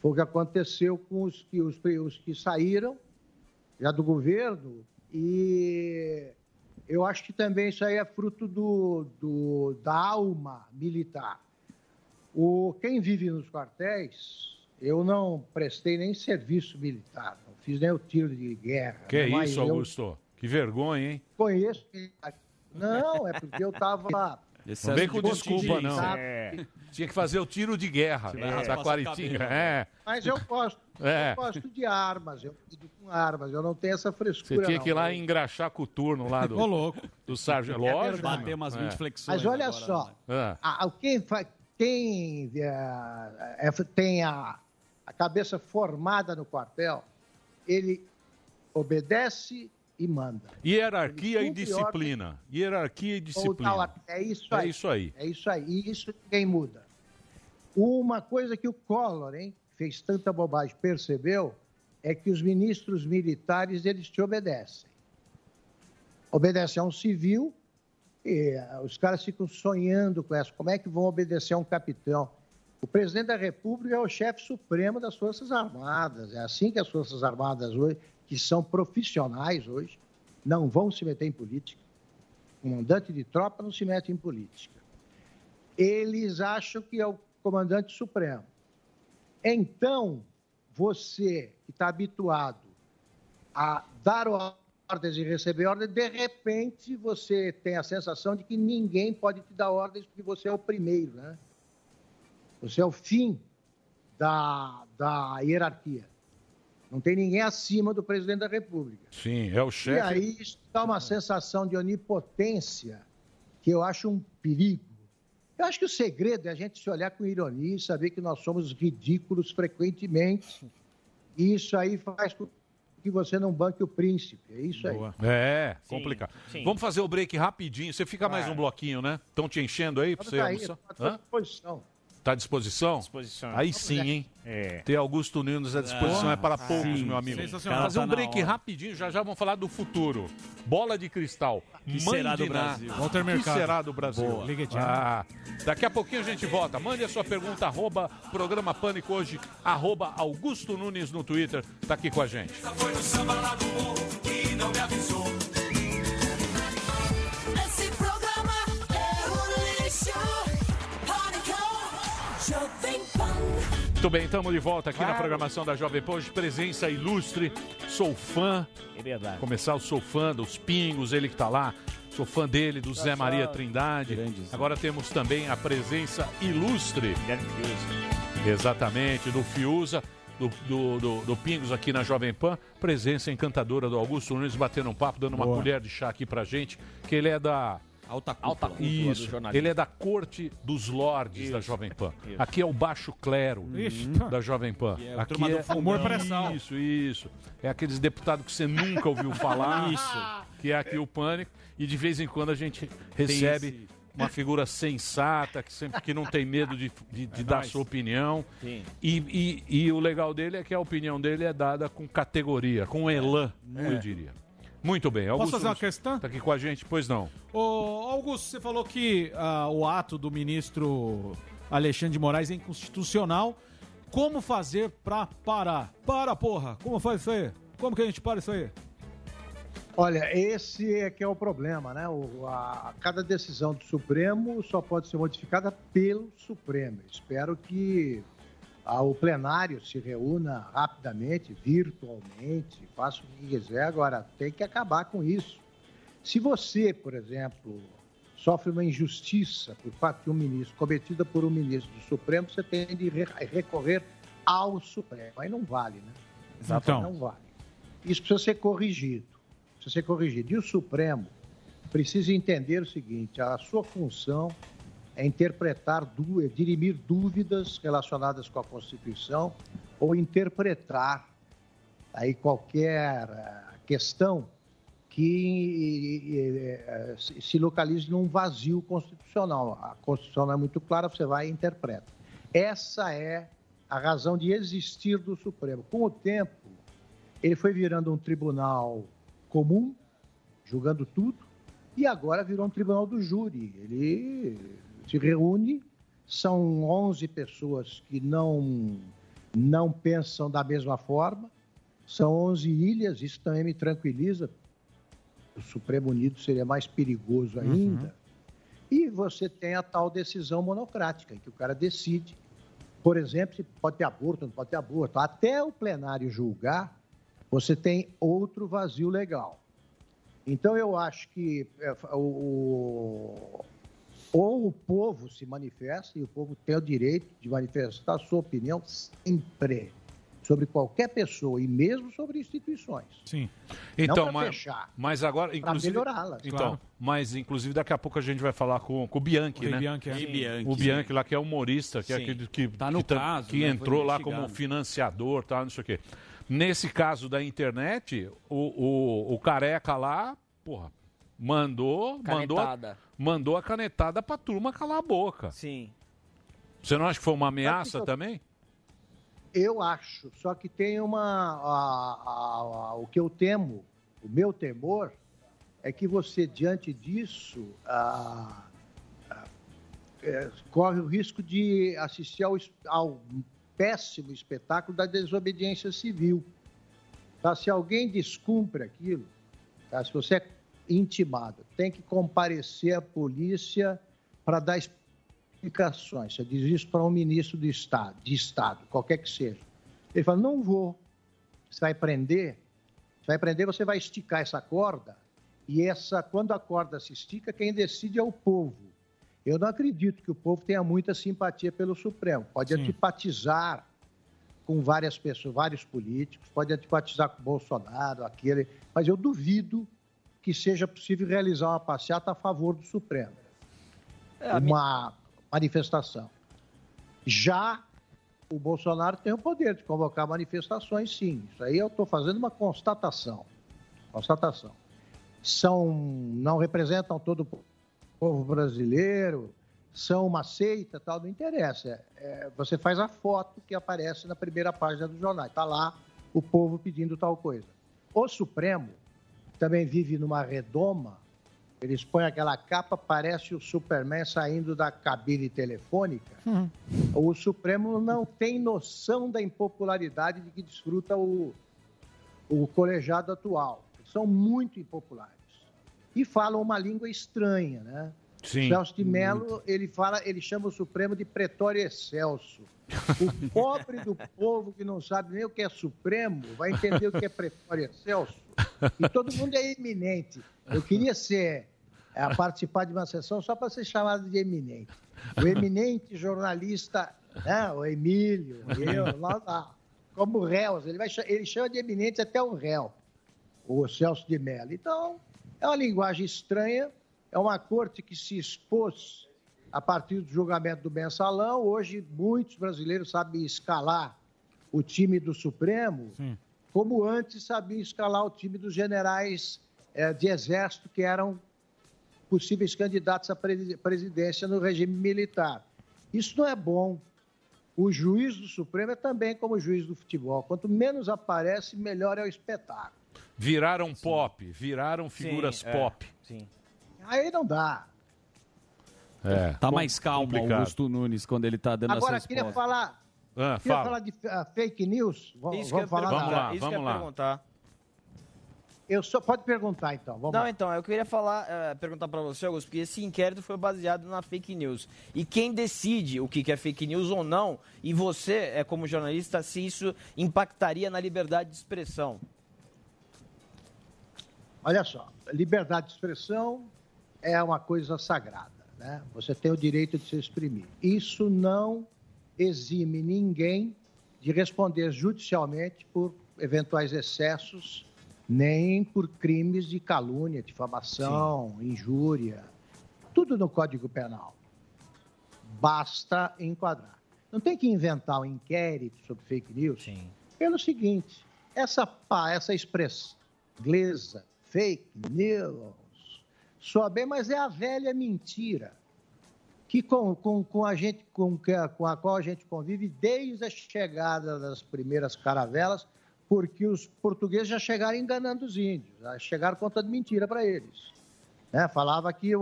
Foi o que aconteceu com os que, os, os que saíram já do governo e eu acho que também isso aí é fruto do, do- da alma militar. O, quem vive nos quartéis, eu não prestei nem serviço militar, não fiz nem o tiro de guerra. Que mas isso, eu Augusto? Que vergonha, hein? Conheço. Não, é porque eu estava. Não vem com desculpa, não. É. Tinha que fazer o tiro de guerra Vai da Quaritinga. cabelo. É. Mas eu gosto. É. Eu gosto de armas, eu lido com armas, eu não tenho essa Você frescura. tinha não. que ir lá engraxar com o turno lá do, louco. do sargento. É Lógico. Bater umas 20 flexões. Mas olha agora, só, né? Ah. a- quem, fa- quem é, é, tem a, a cabeça formada no quartel, ele obedece e manda. Hierarquia e disciplina. Hierarquia e Ou disciplina. tal, É isso É aí. isso aí. É isso aí. E isso ninguém muda. Uma coisa que o Collor, hein, fez tanta bobagem, percebeu, é que os ministros militares, eles te obedecem. Obedecem a um civil, e ah, os caras ficam sonhando com essa. Como é que vão obedecer a um capitão? O presidente da República é o chefe supremo das Forças Armadas. É assim que as Forças Armadas hoje, que são profissionais hoje, não vão se meter em política. O comandante de tropa não se mete em política. Eles acham que é o comandante supremo. Então, você que está habituado a dar ordens e receber ordens, de repente você tem a sensação de que ninguém pode te dar ordens porque você é o primeiro, né? Você é o fim da, da hierarquia. Não tem ninguém acima do presidente da República. Sim, é o E chefe. aí isso dá uma sensação de onipotência que eu acho um perigo. Eu acho que o segredo é a gente se olhar com ironia e saber que nós somos ridículos frequentemente. E isso aí faz com que você não banque o príncipe. É isso aí. É, complicado. sim. Vamos fazer o break rapidinho. Você fica mais um bloquinho, né? Estão te enchendo aí pra Vamos você daí, almoçar? estou à disposição. Tá à disposição? Disposição. Aí sim, hein? É. Ter Augusto Nunes à disposição Ah, é para sim, poucos, meu amigo. sensacional. Fazer um Tá break hora. rapidinho, já já vamos falar do futuro. Bola de cristal. Que será do. Brasil? Walter Que Mercado. será do Brasil? Ah, daqui a pouquinho a gente volta. Mande a sua pergunta, arroba programa Pânico hoje, arroba Augusto Nunes no Twitter. Tá aqui com a gente. Foi no samba lá do morro que não me avisou. Muito bem, estamos de volta aqui na programação da Jovem Pan. Hoje, presença ilustre. Sou fã. É verdade. Começar, eu sou fã dos Pingos, ele que tá lá. Sou fã dele, do Zé Maria Trindade. Agora temos também a presença ilustre. Exatamente, do Fiuza, do, do, do- do Pingos aqui na Jovem Pan. Presença encantadora do Augusto Nunes batendo um papo, dando uma Boa. colher de chá aqui pra gente, que ele é da. Alta cúpula. do Isso, jornalismo. ele é da corte dos lords da Jovem Pan. Isso. Aqui é o baixo clero Ixi. da Jovem Pan. Que é o Aqui é pré-sal. Isso, isso. É aqueles deputados que você nunca ouviu falar. [LAUGHS] Isso. Que é aqui o Pânico. E de vez em quando a gente recebe esse- uma figura sensata, que sempre que não tem medo de, de- de dar nóis. sua opinião. Sim. E, e- e o legal dele é que a opinião dele é dada com categoria, com elan, eu diria. Muito bem. Augusto fazer uma questão? Tá aqui com a gente? Pois não. Ô, Augusto, você falou que ah, o ato do ministro Alexandre de Moraes é inconstitucional. Como fazer pra parar? Para, porra! Como faz isso aí? Como que a gente para isso aí? Olha, esse é que é o problema, né? O, a, cada decisão do Supremo só pode ser modificada pelo Supremo. Espero que o plenário se reúna rapidamente, virtualmente, faça o que quiser. Agora, tem que acabar com isso. Se você, por exemplo, sofre uma injustiça por parte de um ministro, cometida por um ministro do Supremo, você tem de re- recorrer ao Supremo. Aí não vale, né? Então. Não vale. Isso precisa ser corrigido. Precisa ser corrigido. E o Supremo precisa entender o seguinte: a sua função é interpretar, é dirimir dúvidas relacionadas com a Constituição ou interpretar aí qualquer eh, questão que eh, se se localize num vazio constitucional. A Constituição não é muito clara, você vai e interpreta. Essa é a razão de existir do Supremo. Com o tempo, ele foi virando um tribunal comum, julgando tudo, e agora virou um tribunal do júri. Ele se reúne, são 11 pessoas que não não pensam da mesma forma. São 11 ilhas, isso também me tranquiliza. O Supremo Unido seria mais perigoso ainda. E você tem a tal decisão monocrática, em que o cara decide, por exemplo, se pode ter aborto, não pode ter aborto. Até o plenário julgar, você tem outro vazio legal. Então, eu acho que é, o, ou o povo se manifesta, e o povo tem o direito de manifestar a sua opinião sempre, sobre qualquer pessoa, e mesmo sobre instituições. Sim. Então, mas, fechar, mas agora, inclusive. melhorá-las. Então, Claro. mas inclusive daqui a pouco a gente vai falar com, com o Bianchi, O né? Bianchi, é. Sim. Rei Bianchi, o sim. Bianchi lá que é humorista, que é Sim. aquele que Tá no que, caso, que né? Entrou lá como financiador, tal, não sei o quê. Nesse caso da internet, o, o, o careca lá, porra, mandou, mandou, Canetada. mandou a canetada pra turma calar a boca. Sim. Você não acha que foi uma ameaça eu- também? Eu acho, só que tem uma. a- a- a- o que eu temo, o meu temor, é que você, diante disso, é, corre o risco de assistir ao, ao péssimo espetáculo da desobediência civil. Tá? Se alguém descumpre aquilo, tá? se você é intimado, tem que comparecer à polícia para dar explicações. Você diz isso para um ministro do Estado, de Estado, qualquer que seja. Ele fala: não vou. Você vai prender? Você vai prender, você vai esticar essa corda. E essa, quando a corda se estica, quem decide é o povo. Eu não acredito que o povo tenha muita simpatia pelo Supremo. Pode antipatizar com várias pessoas, vários políticos, pode antipatizar com o Bolsonaro, aquele, mas eu duvido que seja possível realizar uma passeata a favor do Supremo. É, uma manifestação. Já o Bolsonaro tem o poder de convocar manifestações, sim. Isso aí eu estou fazendo uma constatação. Constatação. São, não representam todo o povo brasileiro, são uma seita, tal, não interessa. É, é, você faz a foto que aparece na primeira página do jornal. Está lá o povo pedindo tal coisa. O Supremo também vive numa redoma. Eles põem aquela capa, parece o Superman saindo da cabine telefônica. O Supremo não tem noção da impopularidade de que desfruta o, o colegiado atual. São muito impopulares. E falam uma língua estranha, né? Sim. Celso de Mello, ele fala, ele chama o Supremo de Pretório Excelso. O [LAUGHS] pobre do povo que não sabe nem o que é Supremo vai entender o que é Pretório Excelso. E todo mundo é eminente. Eu queria ser, é, participar de uma sessão só para ser chamado de eminente. O eminente jornalista, né, o Emílio, eu, lá, lá, como réus, ele, vai, ele chama de eminente até o réu, o Celso de Mello. Então, é uma linguagem estranha, é uma corte que se expôs a partir do julgamento do mensalão. Hoje, muitos brasileiros sabem escalar o time do Supremo, como antes sabiam escalar o time dos generais eh, de exército que eram possíveis candidatos à presi- presidência no regime militar. Isso não é bom. O juiz do Supremo é também como o juiz do futebol. Quanto menos aparece, melhor é o espetáculo. Viraram pop, viraram figuras é, pop. Sim. Aí não dá. É, Tá mais calmo complicado. Augusto Nunes quando ele tá dando Agora, essa queria falar, Ah, queria fala. falar de ah, fake news. Vamos, Isso que eu ia vamos falar da- Vamos lá, isso que eu ia vamos lá. perguntar. Eu só pode perguntar então. Vamos Não, lá. então, eu queria falar, eh, perguntar pra você, Augusto, porque esse inquérito foi baseado na fake news. E quem decide o que que é fake news ou não, e você, é como jornalista, se isso impactaria na liberdade de expressão. Olha só, liberdade de expressão é uma coisa sagrada, né? Você tem o direito de se exprimir. Isso não exime ninguém de responder judicialmente por eventuais excessos, nem por crimes de calúnia, difamação, injúria, tudo no Código Penal. Basta enquadrar. Não tem que inventar um inquérito sobre fake news. Pelo seguinte, essa pá, essa expressão inglesa, fake news, soa bem, mas é a velha mentira que com, com, com a gente com, com a qual a gente convive desde a chegada das primeiras caravelas, porque os portugueses já chegaram enganando os índios, já chegaram contando mentira para eles. Né? Falava que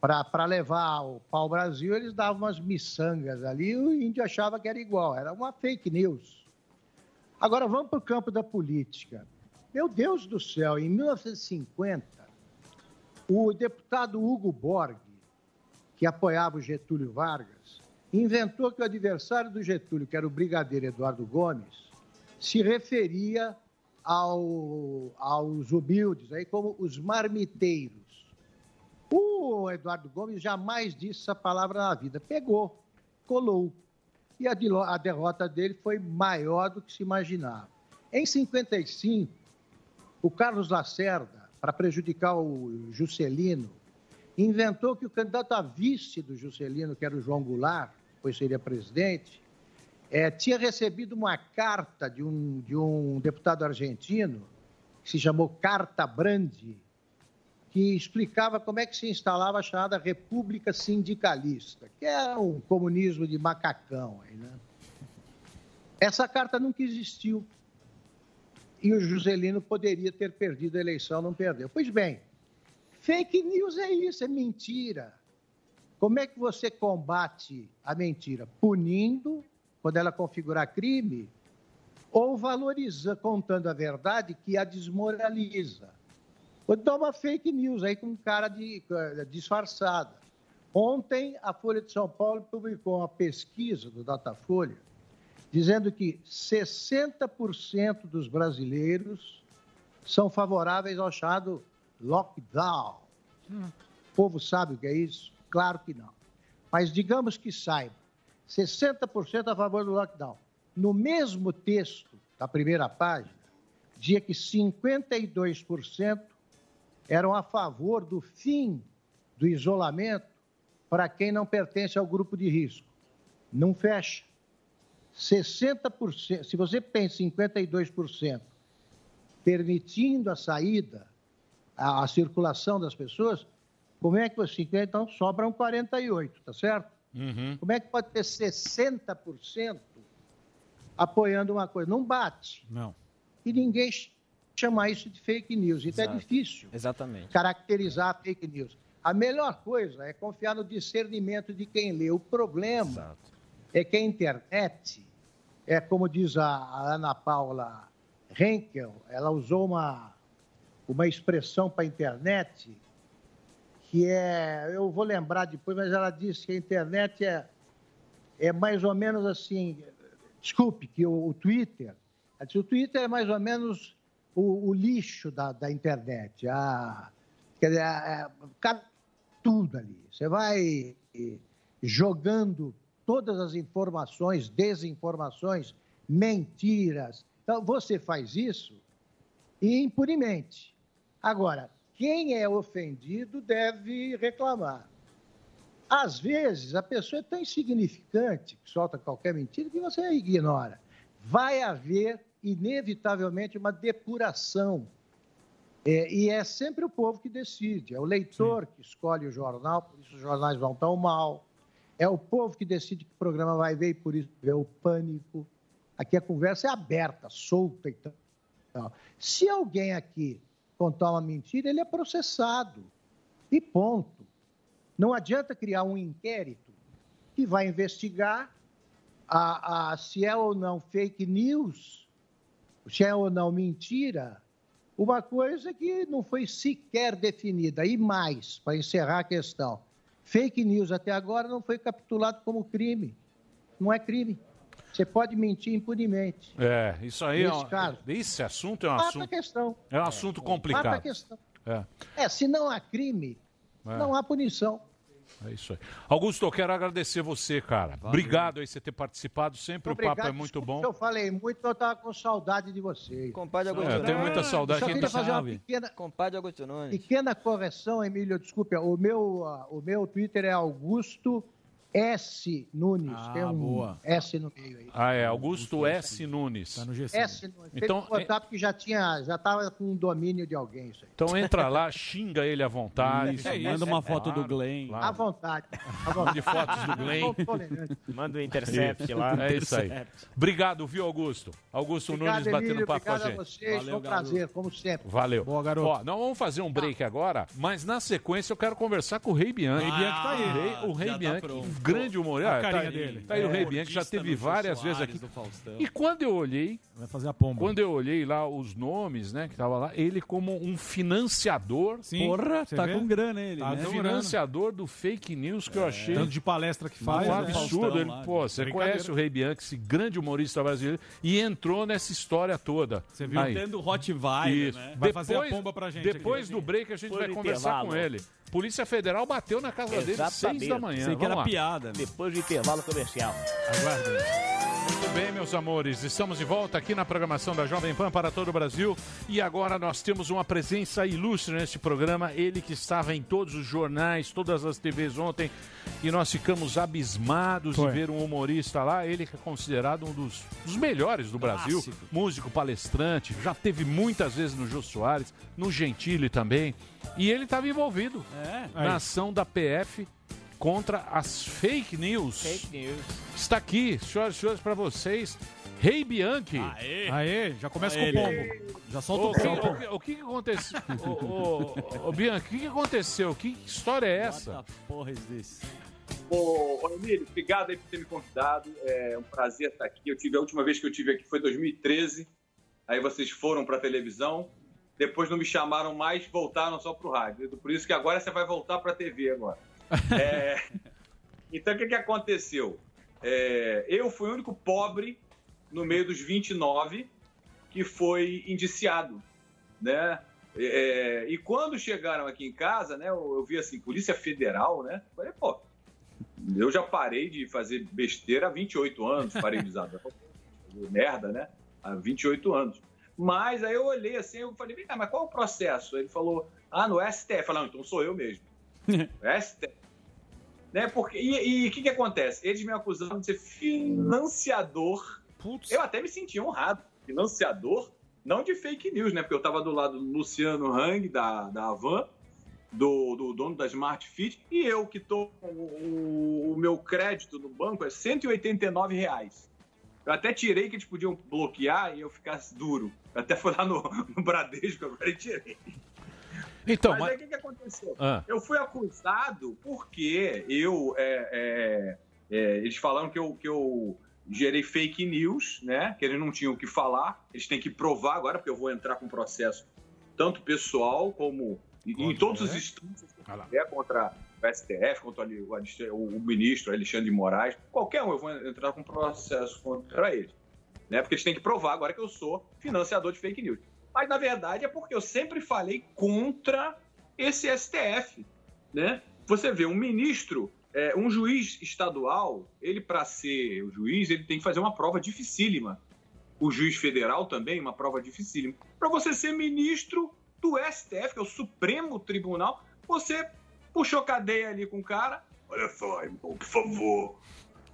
para levar o pau-brasil, eles davam umas miçangas ali e o índio achava que era igual. Era uma fake news. Agora, vamos para o campo da política. Meu Deus do céu, em 1950, o deputado Hugo Borg, que apoiava o Getúlio Vargas, inventou que o adversário do Getúlio, que era o brigadeiro Eduardo Gomes, se referia ao- aos humildes aí como os marmiteiros. O Eduardo Gomes jamais disse essa palavra na vida. Pegou, colou. E a, a derrota dele foi maior do que se imaginava. Em 55, o Carlos Lacerda, para prejudicar o Juscelino, inventou que o candidato a vice do Juscelino, que era o João Goulart, depois seria presidente, eh, tinha recebido uma carta de um, de um deputado argentino, que se chamou Carta Brandi, que explicava como é que se instalava a chamada República Sindicalista, que é um comunismo de macacão. Aí, né? Essa carta nunca existiu. E o Juscelino poderia ter perdido a eleição, não perdeu. Pois bem, fake news é isso, é mentira. Como é que você combate a mentira? Punindo, quando ela configurar crime, ou valoriza, contando a verdade, que a desmoraliza. Vou dar uma fake news aí com cara de, eh, disfarçada. Ontem, a Folha de São Paulo publicou uma pesquisa do Datafolha dizendo que 60% dos brasileiros são favoráveis ao chamado lockdown. O povo sabe o que é isso? Claro que não. Mas digamos que saiba, 60% a favor do lockdown. No mesmo texto da primeira página, dizia que 52% eram a favor do fim do isolamento para quem não pertence ao grupo de risco. Não fecha. 60%, se você pensa em 52% permitindo a saída, a, a circulação das pessoas, como é que você então sobram 48, tá certo? Como é que pode ter 60% apoiando uma coisa? Não bate. Não. E ninguém ch- chama isso de fake news. Então é Exato. difícil Exatamente. caracterizar a fake news. A melhor coisa é confiar no discernimento de quem lê. O problema é que a internet, é como diz a, Ana Paula Henkel, ela usou uma, uma expressão para a internet que é, eu vou lembrar depois, mas ela disse que a internet é, é mais ou menos assim, desculpe, que o, o Twitter, disse, o Twitter é mais ou menos o, o lixo da, da internet. A, quer dizer, a- a- tudo ali. Você vai jogando todas as informações, desinformações, mentiras. Então, você faz isso impunemente. Agora, quem é ofendido deve reclamar. Às vezes, a pessoa é tão insignificante que solta qualquer mentira que você ignora. Vai haver, inevitavelmente, uma depuração. É, e é sempre o povo que decide. É o leitor que escolhe o jornal, por isso os jornais vão tão mal. É o povo que decide que programa vai ver e por isso vê o pânico. Aqui a conversa é aberta, solta e tal. Se alguém aqui contar uma mentira, ele é processado. E ponto. Não adianta criar um inquérito que vai investigar a, a- se é ou não fake news, se é ou não mentira, uma coisa que não foi sequer definida. E mais, para encerrar a questão, fake news até agora não foi capitulado como crime. Não é crime. Você pode mentir impunemente. É, isso aí é um, esse assunto é um Mata assunto, questão. é um assunto Mata a complicado. questão. É, É, se não há crime, É. não há punição. É isso aí. Augusto, eu quero agradecer você, cara. Obrigado aí por você ter participado. Sempre o papo é muito bom. Eu falei muito, eu estava com saudade de vocês. Compadre Augusto É, eu tenho muita saudade. Só Quem queria fazer uma pequena, Compadre Augusto Nunes. pequena correção, Emílio, desculpe. O meu, ah, o meu Twitter é Augusto S. Nunes. Ah, tem um boa. S no meio aí. Ah, é, Augusto S. Nunes. Tá no GC. S. Nunes. Então, Tem que botar porque já tinha, já estava com o domínio de alguém isso aí. Então entra lá, xinga ele à vontade. Isso, manda uma foto do Glenn. À vontade. [LAUGHS] À Mande fotos do Glenn. Manda o intercept lá. É isso aí. Obrigado, viu, Augusto? Augusto Obrigado, Nunes batendo Emílio, papo com a obrigado a gente. vocês. Foi um prazer, como sempre. Valeu. Boa, garoto. Ó, nós vamos fazer um break agora, mas na sequência eu quero conversar com o Rei Bianchi. Rei Bianchi tá aí. O Rei, o tá Bianchi, um grande humorista. A Ah, tá aí. dele. Tá aí o É, Rei Bianchi, já teve várias vezes aqui. E quando eu olhei, Vai fazer a pomba. quando eu olhei lá os nomes, né, que tava lá, ele como um financiador. Sim, Porra, você tá vê? com grana ele, Tá né? Financiador do fake news que eu achei. Tanto de palestra que faz. um né? absurdo. Ele, lá, pô, né? você conhece o Rei Bianchi, esse grande humorista brasileiro, e entrou nessa história toda. Você viu? Aí. Tendo Rottweiler, Isso. né? Vai fazer a pomba pra gente Depois aqui. do break a gente Foi vai conversar com ele. Polícia Federal bateu na casa dele às seis Exatamente. da manhã. Sei que Vamos era lá. piada. né? Depois do intervalo comercial. Muito bem, meus amores, estamos de volta aqui na programação da Jovem Pan para todo o Brasil. E agora nós temos uma presença ilustre neste programa, ele que estava em todos os jornais, todas as TVs ontem. E nós ficamos abismados Foi. de ver um humorista lá, ele que é considerado um dos, dos melhores do Brasil, Clássico. músico, palestrante, já teve muitas vezes no Jô Soares, no Gentili também, e ele estava envolvido É. na ação da PF contra as fake news. Fake news. Está aqui, senhoras e senhores, para vocês, Rei Bianchi. Aê. Aê, já começa Ele. com o pombo. Já solta o pombo. o que- o que que aconteceu? [LAUGHS] Ô, Bianchi, o que, que aconteceu? Que história é essa? What porra is this? Ô, ô, Emílio, obrigado aí por ter me convidado. É um prazer estar aqui. Eu tive a última vez que eu tive aqui foi em 2013. Aí vocês foram para televisão. Depois não me chamaram mais, voltaram só para o rádio. Por isso que agora você vai voltar para a TV agora. [LAUGHS] É, Então o que, que aconteceu? É, eu fui o único pobre no meio dos 29 que foi indiciado, né? É, e quando chegaram aqui em casa, né, eu, eu vi assim, Polícia Federal, né? Falei, pô, eu já parei de fazer besteira há 28 anos, parei de usar merda, né? Há 28 anos. Mas aí eu olhei assim, eu falei, cá, mas qual é o processo? Ele falou, ah, no STF. Eu falei, não, então sou eu mesmo. [LAUGHS] STF. Né? Porque, e o que, que acontece? Eles me acusaram de ser financiador. Eu até me senti honrado. Financiador, não de fake news, né? Porque eu tava do lado do Luciano Hang, da, da Avan, do, do dono da Smart Fit, e eu que tô com o, o meu crédito no banco é 189 reais. Eu até tirei que eles podiam bloquear e eu ficasse duro. Eu até fui lá no, no Bradesco agora e tirei. Então, mas, mas- aí o que, que aconteceu? Ah. Eu fui acusado porque eu. é, é, é, eles falaram que eu, que eu gerei fake news, né? Que eles não tinham o que falar. Eles têm que provar agora, porque eu vou entrar com processo tanto pessoal como em, todos os instantes que eu tiver contra o STF, contra o ministro Alexandre de Moraes, qualquer um, eu vou entrar com processo contra eles. Né? Porque eles têm que provar agora que eu sou financiador de fake news. Mas na verdade é porque eu sempre falei contra esse STF. Né? Você vê um ministro, é, um juiz estadual, ele para ser o juiz, ele tem que fazer uma prova dificílima. O juiz federal também, uma prova dificílima. Para você ser ministro do STF, que é o Supremo Tribunal, você puxou cadeia ali com o cara. Olha só, irmão, por favor.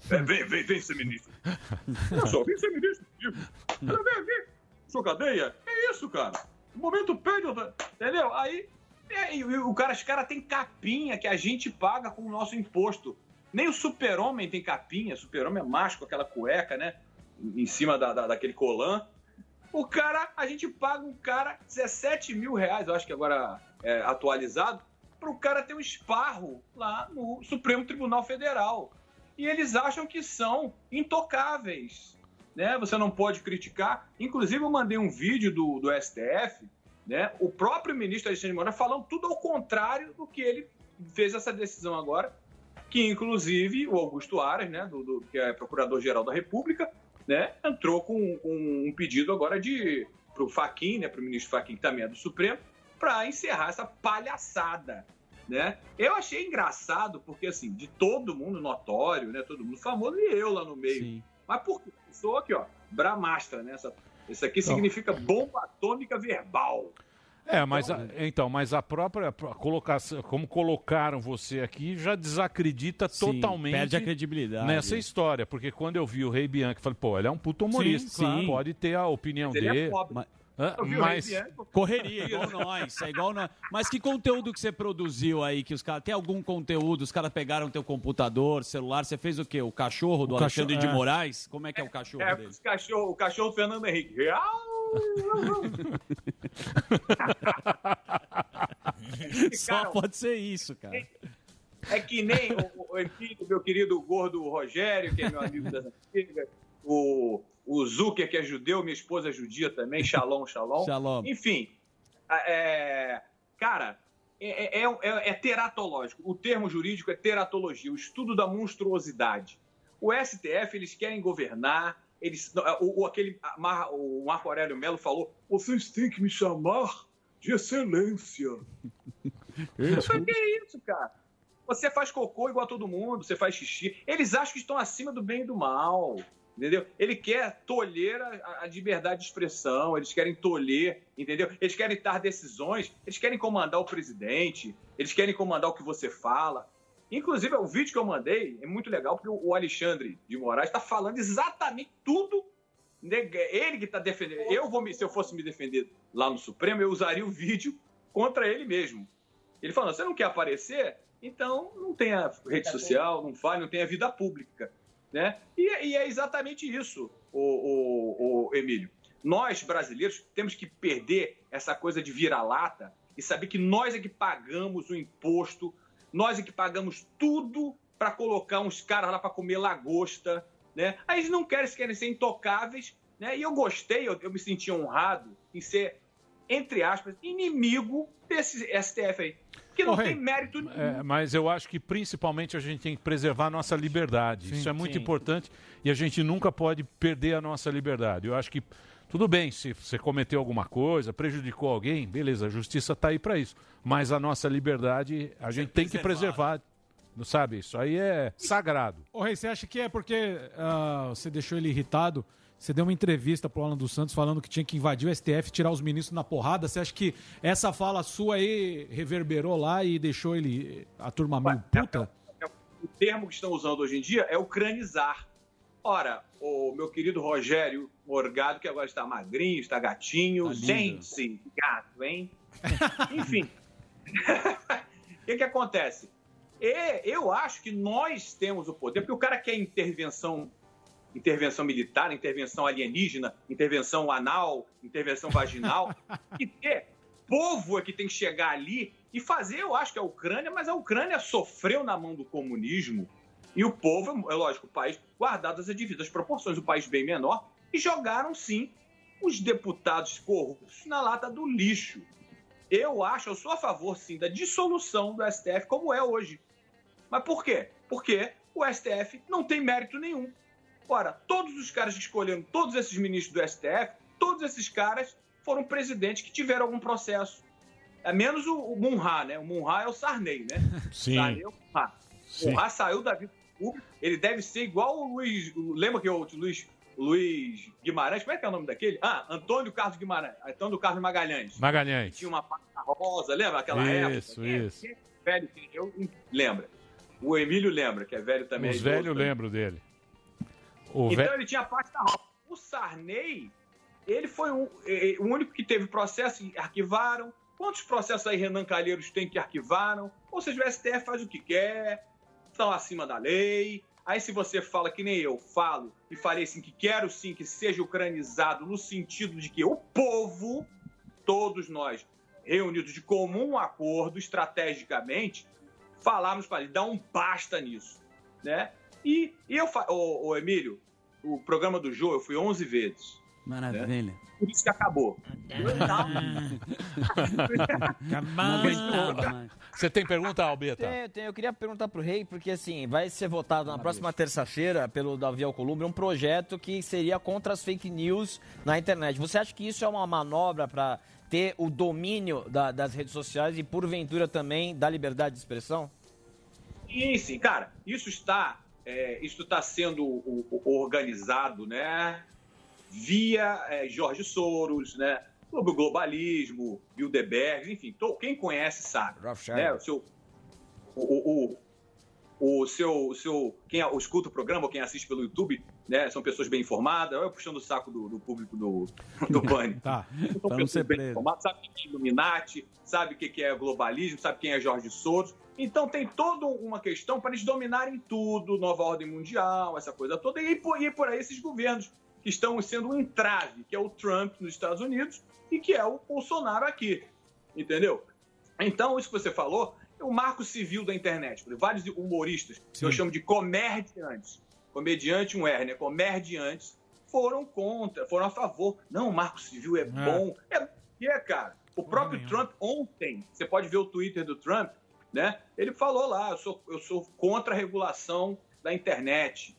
É, vem, vem, vem ser ministro. [LAUGHS] Olha só, vem ser ministro. Vem, vem, vem. Puxou cadeia? Isso, cara. O momento outra- entendeu? Aí, é, e o cara, os caras têm capinha que a gente paga com o nosso imposto. Nem o super-homem tem capinha. Super-homem é macho com aquela cueca, né? Em cima da, da- daquele colã. O cara, a gente paga um cara 17 mil reais, eu acho que agora é atualizado, para o cara ter um esparro lá no Supremo Tribunal Federal. E eles acham que são intocáveis. Né? Você não pode criticar. Inclusive, eu mandei um vídeo do, do STF, né? o próprio ministro Alexandre Moraes falando tudo ao contrário do que ele fez essa decisão agora, que inclusive o Augusto Aras, né, do, do- que é procurador-geral da República, né, entrou com, com um pedido agora de para o Faquin, né, para o ministro Faquin, que também é do Supremo, para encerrar essa palhaçada. Né? Eu achei engraçado, porque assim, de todo mundo notório, né, todo mundo famoso, e eu lá no meio. Mas por quê? Eu Sou aqui, ó, Bramastra, né? Essa, isso aqui significa bomba atômica verbal. É, mas a- então, mas a própria a colocação, como colocaram você aqui, já desacredita Sim, totalmente perde a credibilidade. nessa história, porque quando eu vi o Rei Bianchi, falei, pô, ele é um puto humorista, Sim, claro. pode ter a opinião Mas ele é dele. Mas Correria, igual nós, é igual nós. Mas que conteúdo que você produziu aí? Que os caras. Tem algum conteúdo? Os caras pegaram teu computador, celular, você fez o quê? O cachorro do O Alexandre cachorro- de é. Moraes? Como é que é o cachorro É, dele? o cachorro, o cachorro Fernando Henrique. Real! [LAUGHS] Só pode ser isso, cara. É que nem o, o, o meu querido gordo Rogério, que é meu amigo das antigas, o, o Zucker, que é judeu, minha esposa é judia também, shalom, shalom. [LAUGHS] Shalom. Enfim, é, cara, é, é, é- é teratológico. O termo jurídico é teratologia, o estudo da monstruosidade. O STF, eles querem governar, eles, o, o- aquele, o Marco Aurélio Melo falou, vocês têm que me chamar de excelência. [LAUGHS] Falei, que isso, cara? Você faz cocô igual a todo mundo, você faz xixi. Eles acham que estão acima do bem e do mal. Entendeu? Ele quer tolher a, a liberdade de expressão, eles querem tolher, entendeu? Eles querem dar decisões, eles querem comandar o presidente, eles querem comandar o que você fala. Inclusive, o vídeo que eu mandei é muito legal, porque o Alexandre de Moraes está falando exatamente tudo. Ele que está defendendo. Eu vou me, se eu fosse me defender lá no Supremo, eu usaria o vídeo contra ele mesmo. Ele falando: você não quer aparecer? Então não tenha rede social, não fale, não tenha vida pública. Né? E, e é exatamente isso, o, o, o Emílio. Nós, brasileiros, temos que perder essa coisa de vira-lata e saber que nós é que pagamos o imposto, nós é que pagamos tudo para colocar uns caras lá para comer lagosta. Né? Aí eles não querem, querem ser intocáveis. Né? E eu gostei, eu, eu me senti honrado em ser, entre aspas, inimigo desse STF aí. Que não tem mérito nenhum. É, mas eu acho que principalmente a gente tem que preservar a nossa liberdade. Isso é muito sim. importante e a gente nunca pode perder a nossa liberdade. Eu acho que tudo bem se você cometeu alguma coisa, prejudicou alguém, beleza, a justiça está aí para isso. Mas a nossa liberdade a gente tem que preservar. Não sabe? Isso aí é sagrado. Ô, Rei, você acha que é porque ah, você deixou ele irritado? Você deu uma entrevista pro Alan dos Santos falando que tinha que invadir o STF, tirar os ministros na porrada. Você acha que essa fala sua aí reverberou lá e deixou ele, a turma meio puta? o termo que estão usando hoje em dia é ucranizar. Ora, o meu querido Rogério Morgado, que agora está magrinho, está gatinho, Tá gente, gato, hein? [LAUGHS] Enfim. O [LAUGHS] que, que acontece? E eu acho que nós temos o poder, porque o cara quer intervenção, intervenção militar, intervenção alienígena, intervenção anal, intervenção vaginal, [LAUGHS] e ter povo é que tem que chegar ali e fazer, eu acho que a Ucrânia, mas a Ucrânia sofreu na mão do comunismo e o povo, é lógico, o país, guardadas as devidas proporções, o país bem menor, e jogaram sim os deputados corruptos na lata do lixo. Eu acho, eu sou a favor sim da dissolução do STF como é hoje. Mas por quê? Porque o STF não tem mérito nenhum. Ora, todos os caras que escolheram todos esses ministros do STF, todos esses caras foram presidentes que tiveram algum processo. É menos o, o Munha, né? O Munha é o Sarney, né? [LAUGHS] Sim. Sarney é o Munha. O Munha saiu da vida pública. Ele deve ser igual o Luiz. lembra que o Luiz, Luiz Guimarães? Como é que é o nome daquele? Ah, Antônio Carlos Guimarães. Antônio Carlos Magalhães. Magalhães. Tinha uma pasta rosa, lembra aquela época? Isso, Quem é- isso. quem é velho, eu lembra. O Emílio lembra, que é velho também. Os é velhos também. lembram dele. O Então ele tinha pasta rosa. O Sarney, ele foi um- eh, o único que teve processo e arquivaram. Quantos processos aí Renan Calheiros tem que arquivaram? Ou seja, o STF faz o que quer, estão acima da lei. Aí se você fala que nem eu falo e falei assim que quero sim que seja ucranizado no sentido de que o povo, todos nós reunidos de comum acordo estrategicamente, falarmos para ele dar um basta nisso, né? E, e eu, fa- ô, ô, Emílio, o programa do Jô eu fui 11 vezes. Maravilha. Por isso que acabou. Você tem pergunta, Albeta? Tenho, tenho. Eu queria perguntar pro Rei, porque assim, vai ser votado na próxima terça-feira pelo Davi Alcolumbre um projeto que seria contra as fake news na internet. Você acha que isso é uma manobra para ter o domínio da- das redes sociais e, porventura, também da liberdade de expressão? Sim, sim, cara, isso está, é, isso está sendo o- o- organizado, né? Via é, Jorge Soros, né? sobre o globalismo, Bilderberg, enfim, to- quem conhece sabe. Né? O seu, o, o, o, o seu, o seu, quem a- escuta o programa, ou quem assiste pelo YouTube, né, são pessoas bem informadas. Eu puxando o saco do, do público do, do [LAUGHS] Pânico. Tá. São Pra não pessoas bem informadas, sabe o que é Illuminati, sabe o que é globalismo, sabe quem é Jorge Soros. Então tem toda uma questão para eles dominarem tudo, nova ordem mundial, essa coisa toda, e por, e por aí esses governos que estão sendo um entrave, que é o Trump nos Estados Unidos e que é o Bolsonaro aqui. Entendeu? Então, isso que você falou é o marco civil da internet. Vários humoristas, que eu chamo de comediantes, comediante um R, né? Comediantes, foram contra, foram a favor. Não, o marco civil é, bom. É, é, cara. O próprio Trump ontem, você pode ver o Twitter do Trump, né? Ele falou lá, eu sou, eu sou contra a regulação da internet.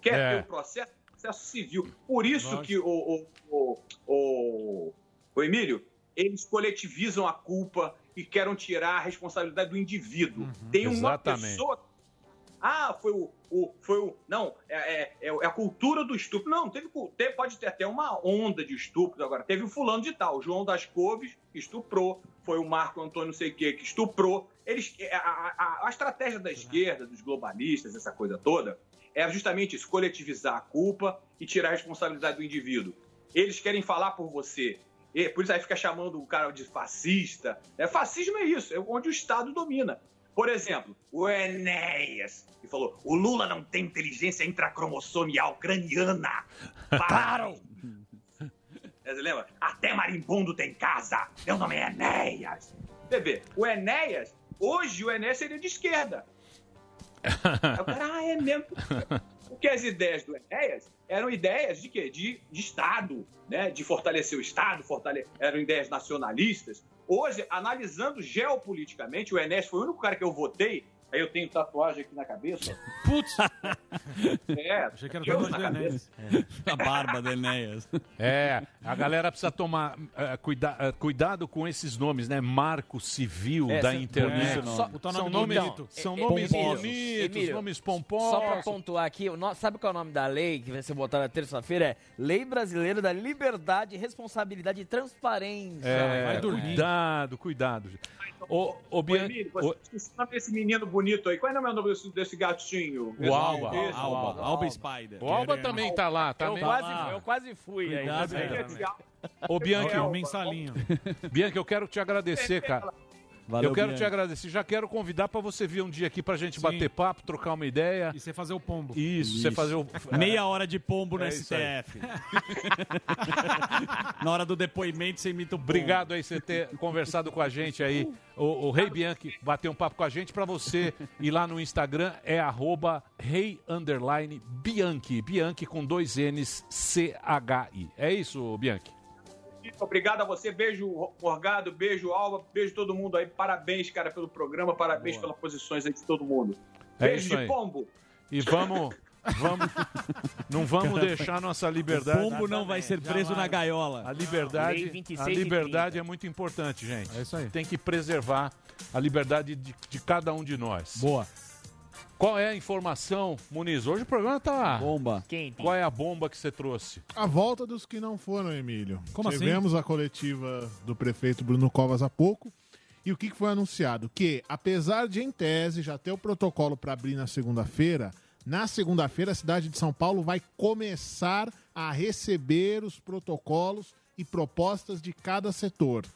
Quer É. ter um processo? Processo civil. Por isso Lógico. que o, o, o, o, o Emílio, eles coletivizam a culpa e querem tirar a responsabilidade do indivíduo. Tem uma Exatamente. pessoa ah, foi o. o- foi o. Não, é, é- é a cultura do estupro. Não, teve, cu- te- pode ter até uma onda de estupro agora. Teve o fulano de tal, João das Couves, que estuprou. Foi o Marco Antônio não sei o quê, que estuprou. Eles, a, a- a- a estratégia da esquerda, dos globalistas, essa coisa toda, é justamente isso: coletivizar a culpa e tirar a responsabilidade do indivíduo. Eles querem falar por você. E por isso aí fica chamando o cara de fascista. É, fascismo é isso, é onde o Estado domina. Por exemplo, o Enéas, que falou: o Lula não tem inteligência intracromossomial craniana. [LAUGHS] Claro! [LAUGHS] Você lembra? Até marimbondo tem casa. Meu nome é Enéas. Você vê, o Enéas, hoje o Enéas seria de esquerda. [LAUGHS] Cara, ah, é mesmo. Porque as ideias do Enéas eram ideias de quê? De, de Estado, né? de fortalecer o Estado, fortale... eram ideias nacionalistas. Hoje, analisando geopoliticamente, o Enéas foi o único cara que eu votei. Aí eu tenho tatuagem aqui na cabeça. [LAUGHS] Putz! É, Achei que era tatuagem na do cabeça. A barba do Enéas. É, a galera precisa tomar eh, cuida- eh, cuidado com esses nomes, né? Marco Civil É, da internet. é, só- são nomes, Então, são é- nomes Emílio, bonitos, Emílio, nomes pomposos. Só pra pontuar aqui, o no- sabe qual é o nome da lei que vai ser votada na terça-feira? É Lei Brasileira da Liberdade, Responsabilidade e Transparência. É, cuidado, cuidado. Ô, ô, Ô, Bian- Emílio, ô, você nome desse menino bonito aí. Qual é o nome desse, desse gatinho? O Alba. Esse, Alba, Alba Spider. O Alba também tá lá, tá Eu mesmo. quase, eu quase fui aí. Cuidado, também. é. Ô, Bianchi, É o mensalinho. Bianchi, eu quero te agradecer, cara. Valeu, eu quero Bianchi. te agradecer. Já quero convidar pra você vir um dia aqui pra gente bater papo, trocar uma ideia. E você fazer o pombo. Isso, você fazer o. [LAUGHS] Meia hora de pombo no É isso aí. STF. [LAUGHS] Na hora do depoimento, você imita o pombo. Obrigado aí você ter conversado com a gente aí. O, o Rei Bianchi bateu um papo com a gente. Pra você ir lá no Instagram é arroba rei underline Bianchi. Bianchi com dois N's C-H-I. É isso, Bianchi? Obrigado a você. Beijo, Morgado. Beijo, Alba. Beijo todo mundo aí. Parabéns, cara, pelo programa. Parabéns pelas posições aí de todo mundo. É Beijo isso de aí. pombo. E vamos. Vamos, não vamos deixar nossa liberdade. O pombo não vai ser preso na gaiola. A liberdade, Lei 26 a liberdade 30. é muito importante, gente. É isso aí. Tem que preservar a liberdade de, de cada um de nós. Boa. Qual é a informação, Muniz? Hoje o programa tá. Bomba. Quem? Qual é a bomba que você trouxe? A volta dos que não foram, Emílio. Como assim? Tivemos a coletiva do prefeito Bruno Covas há pouco. E o que que foi anunciado? Que, apesar de, em tese, já ter o protocolo para abrir na segunda-feira, na segunda-feira a cidade de São Paulo vai começar a receber os protocolos e propostas de cada setor.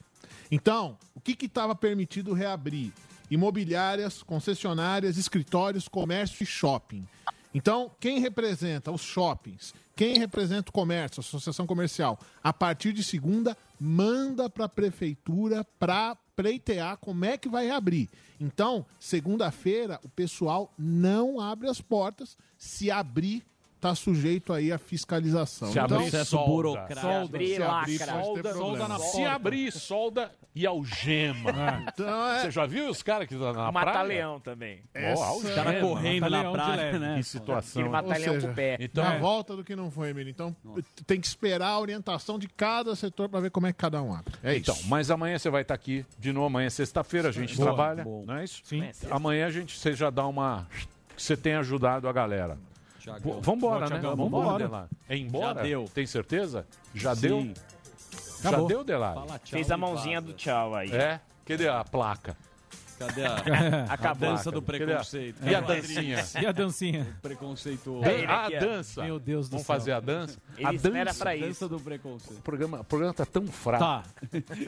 Então, o que estava permitido reabrir? Imobiliárias, concessionárias, escritórios, comércio e shopping. Então, quem representa os shoppings, quem representa o comércio, a associação comercial, a partir de segunda, manda para a prefeitura para pleitear como é que vai abrir. Então, segunda-feira, o pessoal não abre as portas. Se abrir, tá sujeito aí à fiscalização. Se então, abrir, processo solda. burocrático. Se abrir, se abrir, lacra. Solda, problema. na Se abrir, solda e algema. Então, é, Você já viu os caras que estão na praia? Mata-leão também. essa-. Os caras correndo na praia, né? Que situação. Mata-leão com o pé. Então, na é- volta do que não foi, Emílio. Então, tem que esperar a orientação de cada setor para ver como é que cada um abre. É Então, isso. mas amanhã você vai estar aqui de novo. Amanhã é sexta-feira, a gente Boa, trabalha, bom. não é isso? Sim. Amanhã a gente você já dá uma. que Você tem ajudado a galera. Tiagão. Vambora, né? Tiagão, Vambora. É embora? Já deu. Tem certeza? Já Sim. deu? Já Acabou. deu, Delari? Fala tchau Fez a mãozinha do tchau aí. É? Cadê a placa? Cadê a, Acabou. [LAUGHS] a dança do Cadê a- preconceito? E a dancinha? E a dancinha? Preconceituoso. Dan- É, a ó. dança. Meu Deus do Vamos céu. fazer a dança? Ele a espera dança. pra Dança isso. do preconceito. O programa, o programa tá tão fraco. Tá.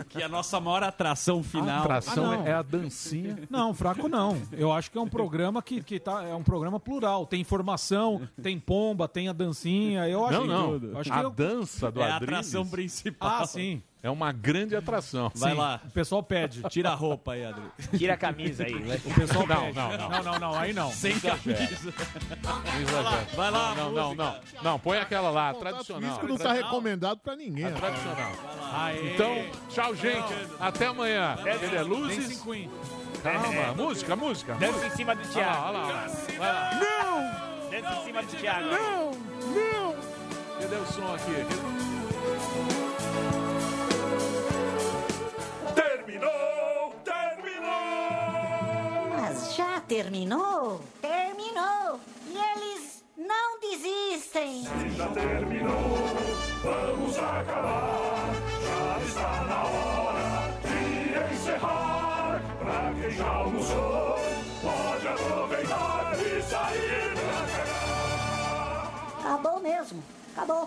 Que é a nossa maior atração A final. atração Ah, é a dancinha. Não, fraco não. Eu acho que é um programa que, que tá, é um programa plural. Tem informação, tem pomba, tem a dancinha. Eu acho Não, que não. tudo. Acho a eu- dança do É a Adriles atração principal. Ah, sim. É uma grande atração. Vai Sim. lá. O pessoal pede. Tira a roupa aí, Adri. Tira a camisa aí. [LAUGHS] O pessoal Não, pede. não, não. não, não, não, aí não. Sem camisa. Vai lá, Não, não, não, não. Não, põe aquela lá, a tradicional. Isso que não tá recomendado pra ninguém. A rapaz. tradicional. Aê. Então, tchau, gente. Até amanhã. Cadê? Tem Luzes? Calma. Música, música. Dança em cima do Thiago. olha lá. Não! Dança em cima do Thiago. Não! Não! Cadê o som aqui? Terminou, terminou. Mas já terminou? Terminou. E eles não desistem. Já terminou, vamos acabar. Já está na hora de encerrar. Pra quem já almoçou, pode aproveitar e sair pra cá. Acabou mesmo. Acabou.